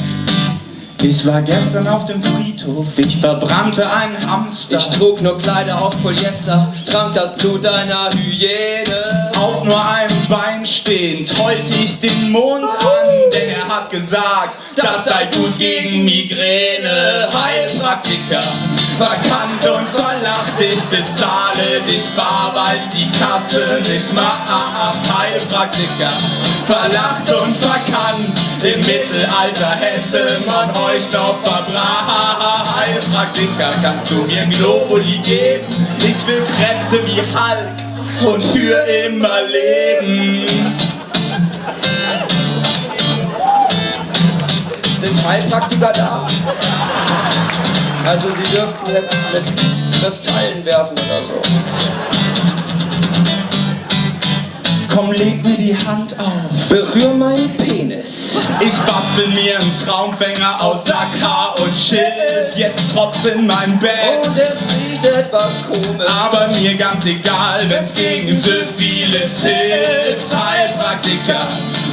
Ich war gestern auf dem Friedhof, ich verbrannte einen Hamster. Ich trug nur Kleider aus Polyester, trank das Blut einer Hyäne. Auf nur einem Bein stehend heulte ich den Mond an, denn er hat gesagt, das sei gut gegen Migräne. Heilpraktiker, verkannt und verlacht, ich bezahle dich bar, weil's die Kasse nicht macht. Heilpraktiker, verlacht und verkannt, im Mittelalter hätte man euch noch verbrannt. Heilpraktiker, kannst du mir Globuli geben? Ich will Kräfte wie Hulk und für immer leben. Sind Heilpraktiker da? Also sie dürften jetzt mit Kristallen werfen oder so. Komm, leg mir die Hand auf. Berühr meinen Penis. Ich bastel mir einen Traumfänger aus Sackhaar und Schilf. Jetzt tropft's in mein Und Bett. es riecht etwas komisch. Aber mir ganz egal, wenn's gegen Syphilis hilft. Heilpraktiker,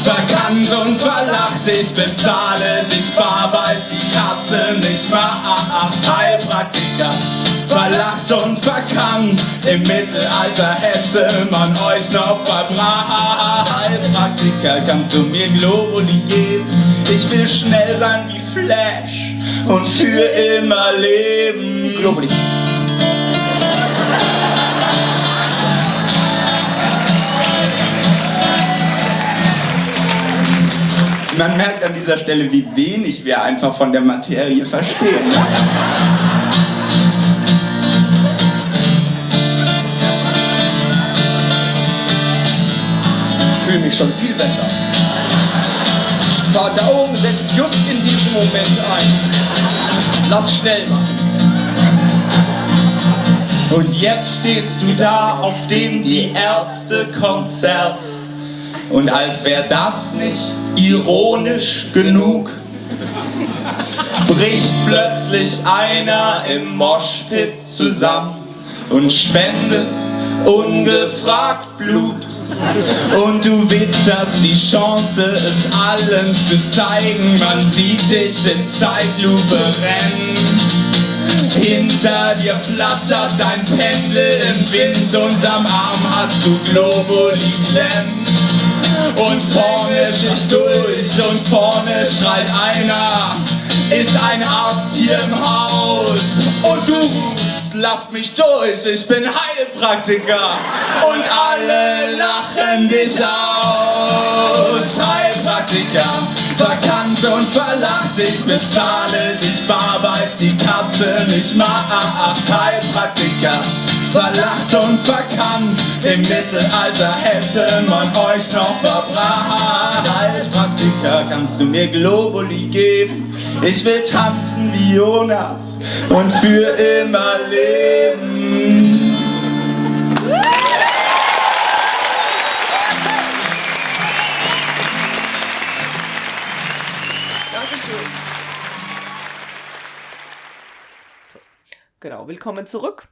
verkannt und verlacht. Ich bezahle dich bar, weiß die Kasse nicht macht. Heilpraktiker, verlacht und verkannt. Im Mittelalter hätte man euch noch verbrannt. Heilpraktiker, kannst du mir Globuli geben? Ich will schnell sein wie Flash und für immer leben. Globuli. Man merkt an dieser Stelle, wie wenig wir einfach von der Materie verstehen. Schon viel besser. Verdauung setzt just in diesem Moment ein. Lass schnell machen. Und jetzt stehst du da auf dem Die Ärzte Konzert. Und als wäre das nicht ironisch genug, bricht plötzlich einer im Moshpit zusammen und spendet ungefragt Blut. Und du witterst die Chance, es allen zu zeigen. Man sieht dich in Zeitlupe rennen. Hinter dir flattert dein Pendel im Wind und am Arm hast du Globuli klemmen. Und vorne sticht durch und vorne schreit einer, ist ein Arzt hier im Haus. Und du lass mich durch, ich bin Heilpraktiker. Und alle lachen dich aus. Heilpraktiker, verkannt und verlacht, ich bezahle dich bar, weiß die Kasse nicht macht. Heilpraktiker, verlacht und verkannt, im Mittelalter hätte man euch noch verbrannt. Heilpraktiker, kannst du mir Globuli geben? Ich will tanzen wie Jonas und für immer leben. Genau, willkommen zurück.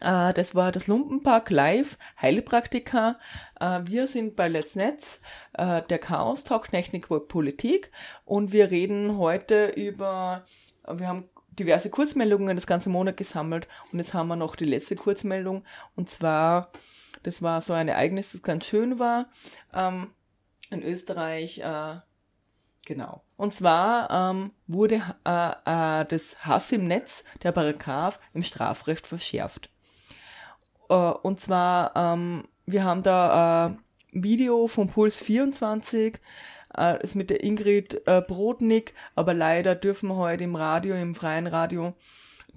Äh, das war das Lumpenpark Live, Heilpraktika. Äh, wir sind bei Let's Netz, äh, der Chaos Talk Technik und Politik und wir reden heute über, wir haben diverse Kurzmeldungen das ganze Monat gesammelt und jetzt haben wir noch die letzte Kurzmeldung und zwar, das war so ein Ereignis, das ganz schön war, ähm, in Österreich, äh, Genau. Und zwar ähm, wurde äh, äh, das Hass im Netz, der Paragraph, im Strafrecht verschärft. Äh, und zwar, ähm, wir haben da ein Video vom Puls 24, äh, ist mit der Ingrid äh, Brodnik, aber leider dürfen wir heute im Radio, im freien Radio,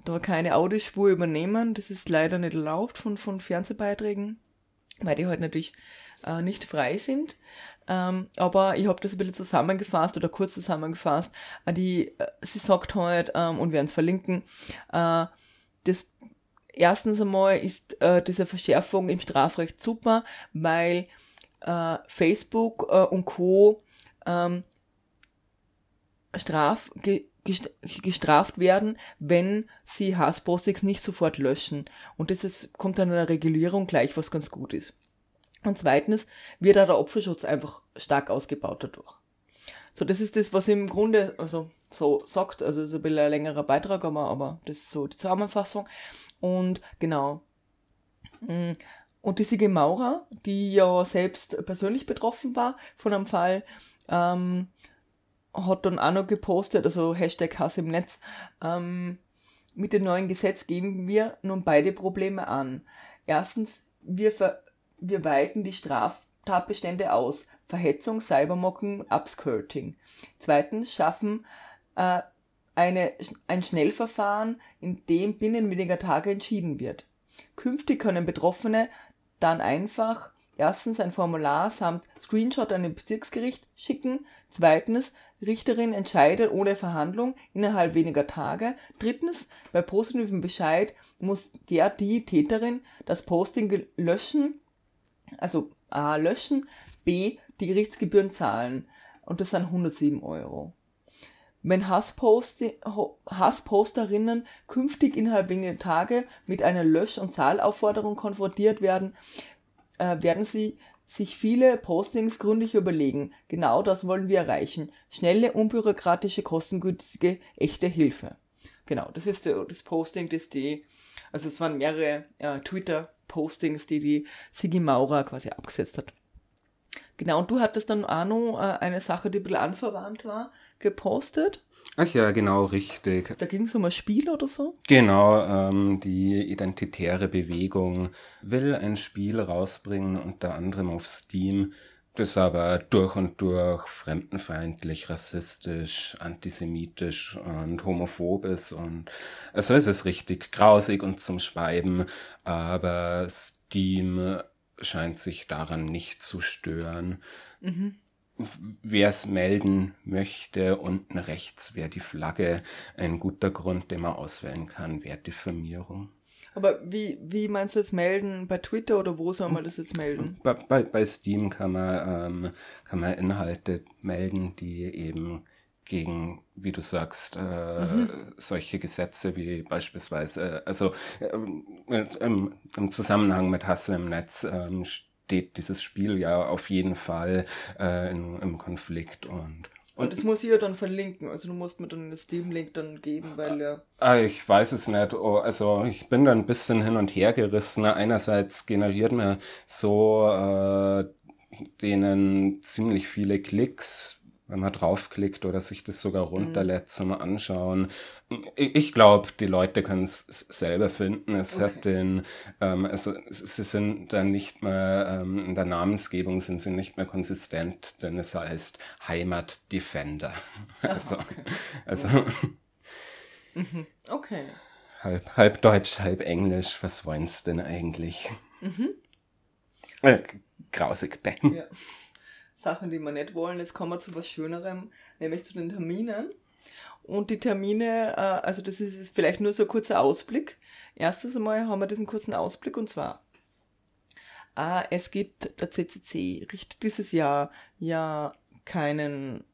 da keine Audiospur übernehmen. Das ist leider nicht erlaubt von, von Fernsehbeiträgen, weil die heute natürlich äh, nicht frei sind. Ähm, aber ich habe das ein bisschen zusammengefasst oder kurz zusammengefasst. Äh, die, äh, sie sagt halt, ähm, und werden es verlinken, äh, das erstens einmal ist äh, diese Verschärfung im Strafrecht super, weil äh, Facebook äh, und Co. Ähm, straf, ge, gest- gestraft werden, wenn sie Hasspostings nicht sofort löschen. Und das ist, kommt dann in der Regulierung gleich, was ganz gut ist. Und zweitens wird auch der Opferschutz einfach stark ausgebaut dadurch. So, das ist das, was im Grunde also so sagt. Also ist ein bisschen ein längerer Beitrag, aber, aber das ist so die Zusammenfassung. Und genau. Mm, Und die Sigi Maurer, die ja selbst persönlich betroffen war von einem Fall, ähm, hat dann auch noch gepostet, also Hashtag Hass im Netz, ähm, mit dem neuen Gesetz geben wir nun beide Probleme an. Erstens, wir, ver wir weiten die Straftatbestände aus. Verhetzung, Cybermocken, Upskirting. Zweitens, schaffen äh, eine, ein Schnellverfahren, in dem binnen weniger Tage entschieden wird. Künftig können Betroffene dann einfach erstens ein Formular samt Screenshot an den Bezirksgericht schicken, zweitens Richterin entscheidet ohne Verhandlung innerhalb weniger Tage, drittens bei positivem Bescheid muss der die Täterin das Posting löschen, also A löschen, B die Gerichtsgebühren zahlen und das sind 107 Euro. Wenn Hassposti Ho- Hassposterinnen künftig innerhalb weniger Tage mit einer Lösch- und Zahlaufforderung konfrontiert werden, äh, werden sie sich viele Postings gründlich überlegen. Genau das wollen wir erreichen. Schnelle, unbürokratische, kostengünstige, echte Hilfe. Genau, das ist das Posting, das die, also es waren mehrere äh, Twitter-Postings, die die Sigi Maurer quasi abgesetzt hat. Genau, und du hattest dann auch noch äh, eine Sache, die ein bisschen anverwandt war, gepostet. Ach ja, genau, richtig. Da ging es um ein Spiel oder so. Genau, ähm, die identitäre Bewegung will ein Spiel rausbringen, unter anderem auf Steam, das aber durch und durch fremdenfeindlich, rassistisch, antisemitisch und homophob ist. Und also es ist richtig grausig und zum Schweiben, aber Steam scheint sich daran nicht zu stören. Mhm. Wer es melden möchte, unten rechts wäre die Flagge ein guter Grund, den man auswählen kann, wäre Diffamierung. Aber wie, wie meinst du jetzt melden? Bei Twitter oder wo soll man das jetzt melden? Bei, bei, bei Steam kann man, ähm, kann man Inhalte melden, die eben gegen, wie du sagst, äh, Mhm. solche Gesetze wie beispielsweise, also ähm, im, im Zusammenhang mit Hasse im Netz ähm, steht dieses Spiel ja auf jeden Fall äh, in, im Konflikt und Und das muss ich ja dann verlinken. Also du musst mir dann den Steam-Link dann geben, weil ja. Ah, ich weiß es nicht. Oh, also ich bin da ein bisschen hin und her gerissen. Einerseits generiert mir so äh, denen ziemlich viele Klicks, wenn man draufklickt oder sich das sogar runterlädt zum Anschauen. Ich, glaube, die Leute können es selber finden. Es Okay. hat den, ähm, also sie sind dann nicht mehr, ähm, in der Namensgebung sind sie nicht mehr konsistent, denn es heißt Heimat Defender. Also, also Mhm. Okay. halb, halb Deutsch, halb Englisch. Was wollen sie denn eigentlich? Mhm. Äh, grausig, bäh. Ja. Sachen, die wir nicht wollen. Jetzt kommen wir zu was Schönerem, nämlich zu den Terminen. Und die Termine, äh, also das ist vielleicht nur so ein kurzer Ausblick. Erstes einmal haben wir diesen kurzen Ausblick und zwar, äh, es gibt der CCC, richtet dieses Jahr ja keinen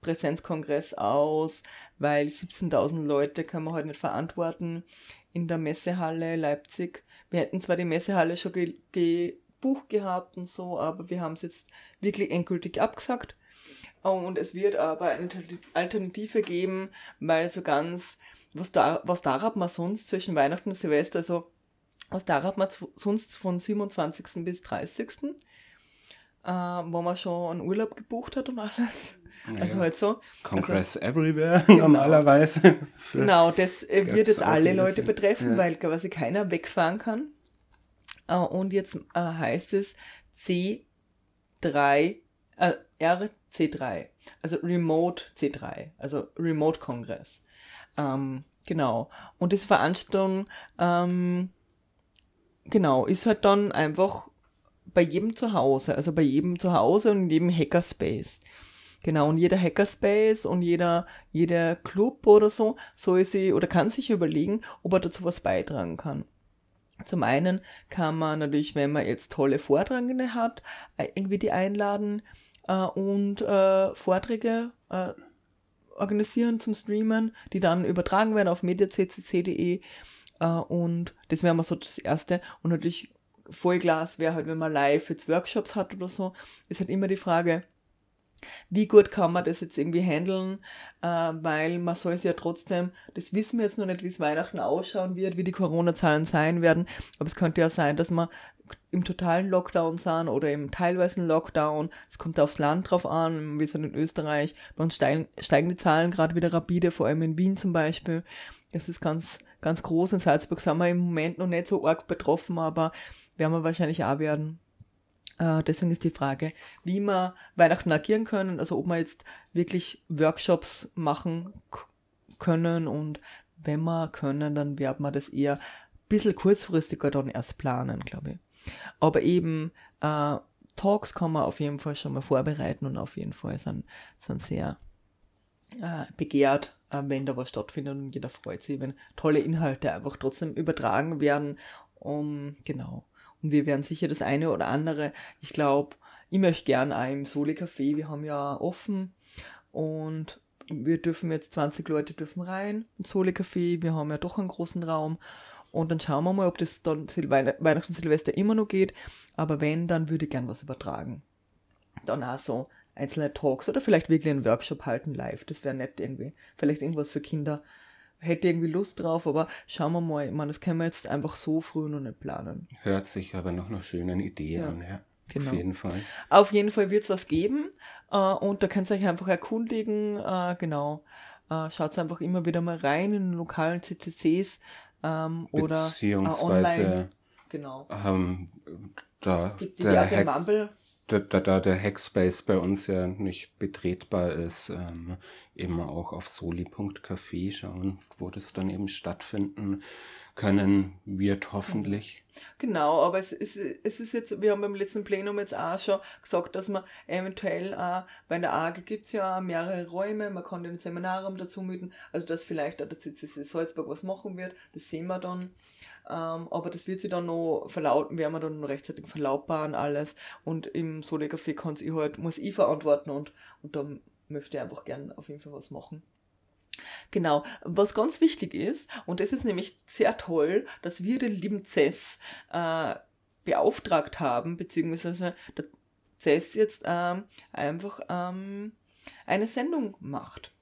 Präsenzkongress aus, weil 17.000 Leute können wir heute nicht verantworten in der Messehalle Leipzig. Wir hätten zwar die Messehalle schon ge gebucht gehabt und so, aber wir haben es jetzt wirklich endgültig abgesagt. Und es wird aber eine Alter- Alternative geben, weil so ganz, was, da, was darf man sonst zwischen Weihnachten und Silvester, also was darf man z- sonst von 27. bis 30. Äh, wo man schon einen Urlaub gebucht hat und alles. Ja, also halt so. Congress also, Everywhere Genau. normalerweise. Genau, das äh, wird jetzt alle. Leute betreffen, Ja. weil quasi keiner wegfahren kann. Äh, und jetzt äh, heißt es C3, äh, RC3, also Remote C3, also Remote Kongress. Ähm, genau. Und diese Veranstaltung, ähm, genau, ist halt dann einfach bei jedem zu Hause, also bei jedem zu Hause und in jedem Hackerspace. Genau, und jeder Hackerspace und jeder, jeder Club oder so soll sie oder kann sich überlegen, ob er dazu was beitragen kann. Zum einen kann man natürlich, wenn man jetzt tolle Vortragende hat, äh, irgendwie die einladen äh, und äh, Vorträge äh, organisieren zum Streamen, die dann übertragen werden auf mediaccc.de äh, und das wäre mal so das Erste. Und natürlich Vollglas wäre halt, wenn man live jetzt Workshops hat oder so, ist halt immer die Frage, wie gut kann man das jetzt irgendwie handeln, äh, weil man soll es ja trotzdem, das wissen wir jetzt noch nicht, wie es Weihnachten ausschauen wird, wie die Corona-Zahlen sein werden, aber es könnte ja sein, dass wir im totalen Lockdown sind oder im teilweisen Lockdown. Es kommt aufs Land drauf an, wir sind in Österreich, bei uns steigen, steigen die Zahlen gerade wieder rapide, vor allem in Wien zum Beispiel. Das ist ganz, ganz groß. In Salzburg sind wir im Moment noch nicht so arg betroffen, aber werden wir wahrscheinlich auch werden. Äh, deswegen ist die Frage, wie wir Weihnachten agieren können, also ob wir jetzt wirklich Workshops machen können und wenn wir können, dann werden wir das eher ein bisschen kurzfristiger dann erst planen, glaube ich. Aber eben äh, Talks kann man auf jeden Fall schon mal vorbereiten und auf jeden Fall sind, sind sehr äh, begehrt, äh, wenn da was stattfindet und jeder freut sich, wenn tolle Inhalte einfach trotzdem übertragen werden. Um, genau. Und wir werden sicher das eine oder andere, ich glaube, ich möchte gern auch im Soli Café, wir haben ja offen. Und wir dürfen jetzt 20 Leute dürfen rein im Soli Café, wir haben ja doch einen großen Raum. Und dann schauen wir mal, ob das dann Sil Weihn- Weihnachten, Silvester immer noch geht, aber wenn, dann würde ich gern was übertragen. Dann auch so einzelne Talks oder vielleicht wirklich einen Workshop halten live, das wäre nett irgendwie. Vielleicht irgendwas für Kinder. Hätte irgendwie Lust drauf, aber schauen wir mal. Ich meine, das können wir jetzt einfach so früh noch nicht planen. Hört sich aber noch eine schöne Idee Ja, an, ja. genau. Auf jeden Fall. Auf jeden Fall wird es was geben äh, und da könnt ihr euch einfach erkundigen. Äh, genau. Äh, Schaut einfach immer wieder mal rein in lokalen CCCs ähm, oder äh, Beziehungsweise online. Genau. ähm, da, Es gibt der, Hack, Mumble. Da, da, der Hackspace bei uns ja nicht betretbar ist, ähm, eben auch auf soli.café schauen, wo das dann eben stattfinden können wird, hoffentlich. Genau, aber es ist, es ist jetzt, wir haben beim letzten Plenum jetzt auch schon gesagt, dass man eventuell, äh, bei der AG gibt es ja mehrere Räume, man kann den Seminarraum dazu mieten, also dass vielleicht auch der CCC Salzburg was machen wird, das sehen wir dann. Ähm, aber das wird sich dann noch verlauten, werden wir dann noch rechtzeitig verlautbaren alles. Und im Sole Café kann's ich halt, muss ich verantworten und, und da möchte ich einfach gern auf jeden Fall was machen. Genau, was ganz wichtig ist, und das ist nämlich sehr toll, dass wir den lieben Cess äh, beauftragt haben, beziehungsweise der Cess jetzt ähm, einfach ähm, eine Sendung macht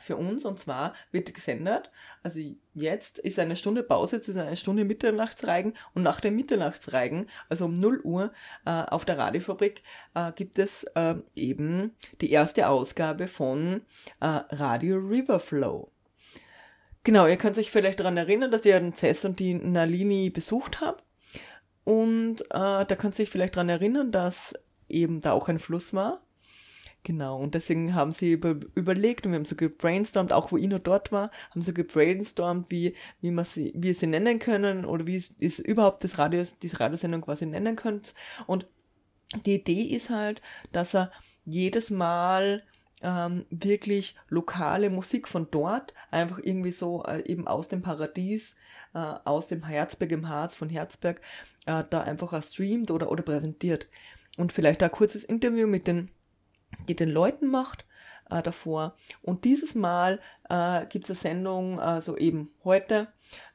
für uns und zwar wird gesendet, also jetzt ist eine Stunde Pause, jetzt ist eine Stunde Mitternachtsreigen und nach dem Mitternachtsreigen, also um 0 Uhr äh, auf der Radiofabrik, äh, gibt es äh, eben die erste Ausgabe von äh, Radio Riverflow. Genau, ihr könnt euch vielleicht daran erinnern, dass ihr den Cess und die Nalini besucht habt. Und äh, da könnt ihr euch vielleicht daran erinnern, dass eben da auch ein Fluss war. Genau, und deswegen haben sie über, überlegt und wir haben so gebrainstormt, auch wo Ino dort war, haben so gebrainstormt, wie, wie, man sie, wie sie nennen können oder wie es überhaupt das Radio, diese Radiosendung quasi nennen könnt. Und die Idee ist halt, dass er jedes Mal ähm, wirklich lokale Musik von dort, einfach irgendwie so äh, eben aus dem Paradies, äh, aus dem Herzberg im Harz von Herzberg, äh, da einfach streamt oder, oder präsentiert. Und vielleicht ein kurzes Interview mit den die den Leuten macht äh, davor. Und dieses Mal äh, gibt es eine Sendung, also eben heute,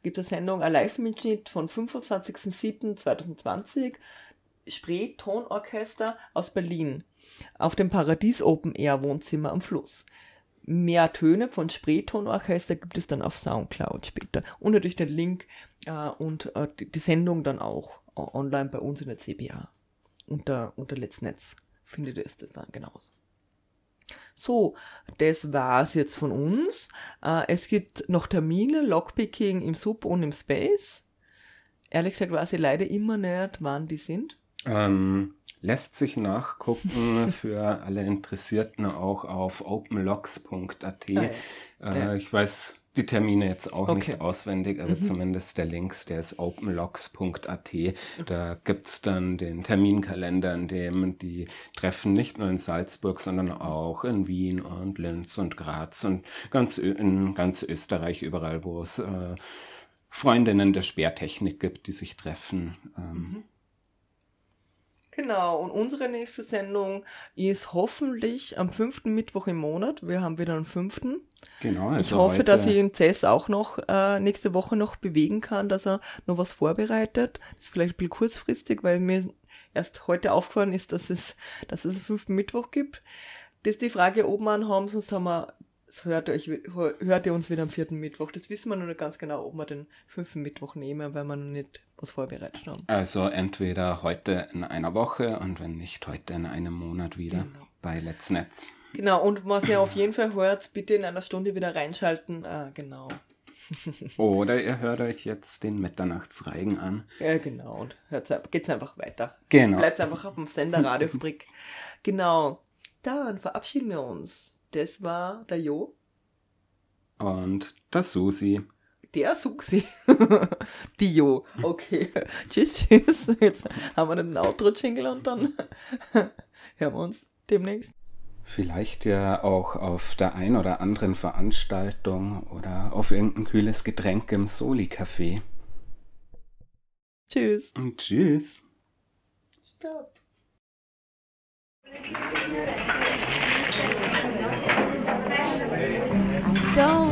gibt es eine Sendung, ein Live-Mitschnitt von 25.07.2020, Spree Tonorchester aus Berlin auf dem Paradies Open Air Wohnzimmer am Fluss. Mehr Töne von Spreetonorchester gibt es dann auf Soundcloud später. Und natürlich den Link äh, und äh, die Sendung dann auch online bei uns in der CBA. Unter, unter Let's Netz findet ihr es das dann genauso. So, das war's jetzt von uns. Äh, es gibt noch Termine, Lockpicking im Sub und im Space. Ehrlich gesagt weiß ich leider immer nicht, wann die sind. Ähm, lässt sich nachgucken für alle Interessierten auch auf openlogs.at. Ah, ja. äh, ich weiß die Termine jetzt auch Okay. nicht auswendig, aber Mhm. zumindest der Links, der ist openlogs.at. Da gibt's dann den Terminkalender, in dem die Treffen nicht nur in Salzburg, sondern auch in Wien und Linz und Graz und ganz in ganz Österreich, überall, wo es äh, Freundinnen der Sperrtechnik gibt, die sich treffen. Ähm, Genau, und unsere nächste Sendung ist hoffentlich am fünften Mittwoch im Monat. Wir haben wieder einen fünften. Genau, ich also hoffe, heute- dass ich den Cess auch noch äh, nächste Woche noch bewegen kann, dass er noch was vorbereitet. Das ist vielleicht ein bisschen kurzfristig, weil mir erst heute aufgefallen ist, dass es, dass es einen fünften Mittwoch gibt. Das ist die Frage, ob wir einen haben, sonst haben wir, hört ihr, euch, hört ihr uns wieder am vierten Mittwoch. Das wissen wir noch nicht ganz genau, ob wir den fünften Mittwoch nehmen, weil wir noch nicht was vorbereitet haben. Also entweder heute in einer Woche und wenn nicht heute in einem Monat wieder Genau. bei Let's Netz. Genau, und was ihr auf jeden Fall hört, bitte in einer Stunde wieder reinschalten. Ah, genau. Oder ihr hört euch jetzt den Mitternachtsreigen an. Ja, genau. Und hört's, ein- geht's einfach weiter. Genau. Bleibt einfach auf dem Sender Radiofabrik. genau. Dann verabschieden wir uns. Das war der Jo, Und das Susi. der Suxi. Die Jo. Okay. tschüss, tschüss. Jetzt haben wir den Outro-Jingle und dann hören wir uns demnächst. Vielleicht ja auch auf der ein oder anderen Veranstaltung oder auf irgendein kühles Getränk im Soli-Café. Tschüss. Und tschüss. Stopp. Don't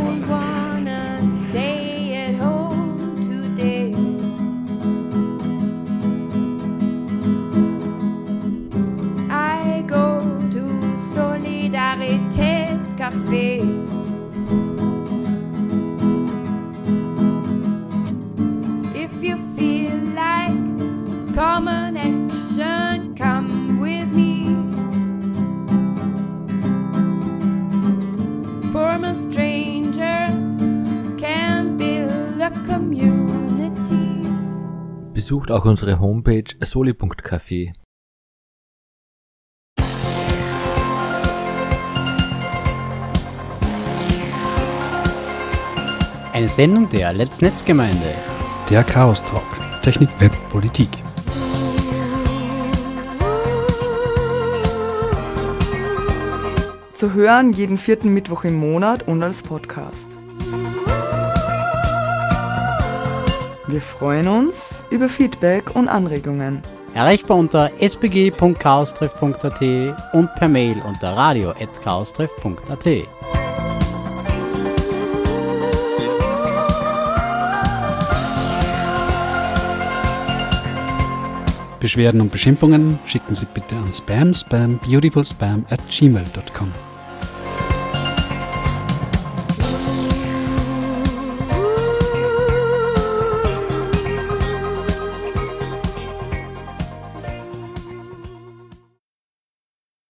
Besucht auch unsere Homepage soli.café. Eine Sendung der Let's Netzgemeinde. Der Chaos Talk. Technik, Web, Politik. Zu hören jeden vierten Mittwoch im Monat und als Podcast. Wir freuen uns über Feedback und Anregungen. Erreichbar unter spg.chaostreff.at und per Mail unter radio.chaostreff.at. Beschwerden und Beschimpfungen schicken Sie bitte an spam spam beautifulspam at gmail.com.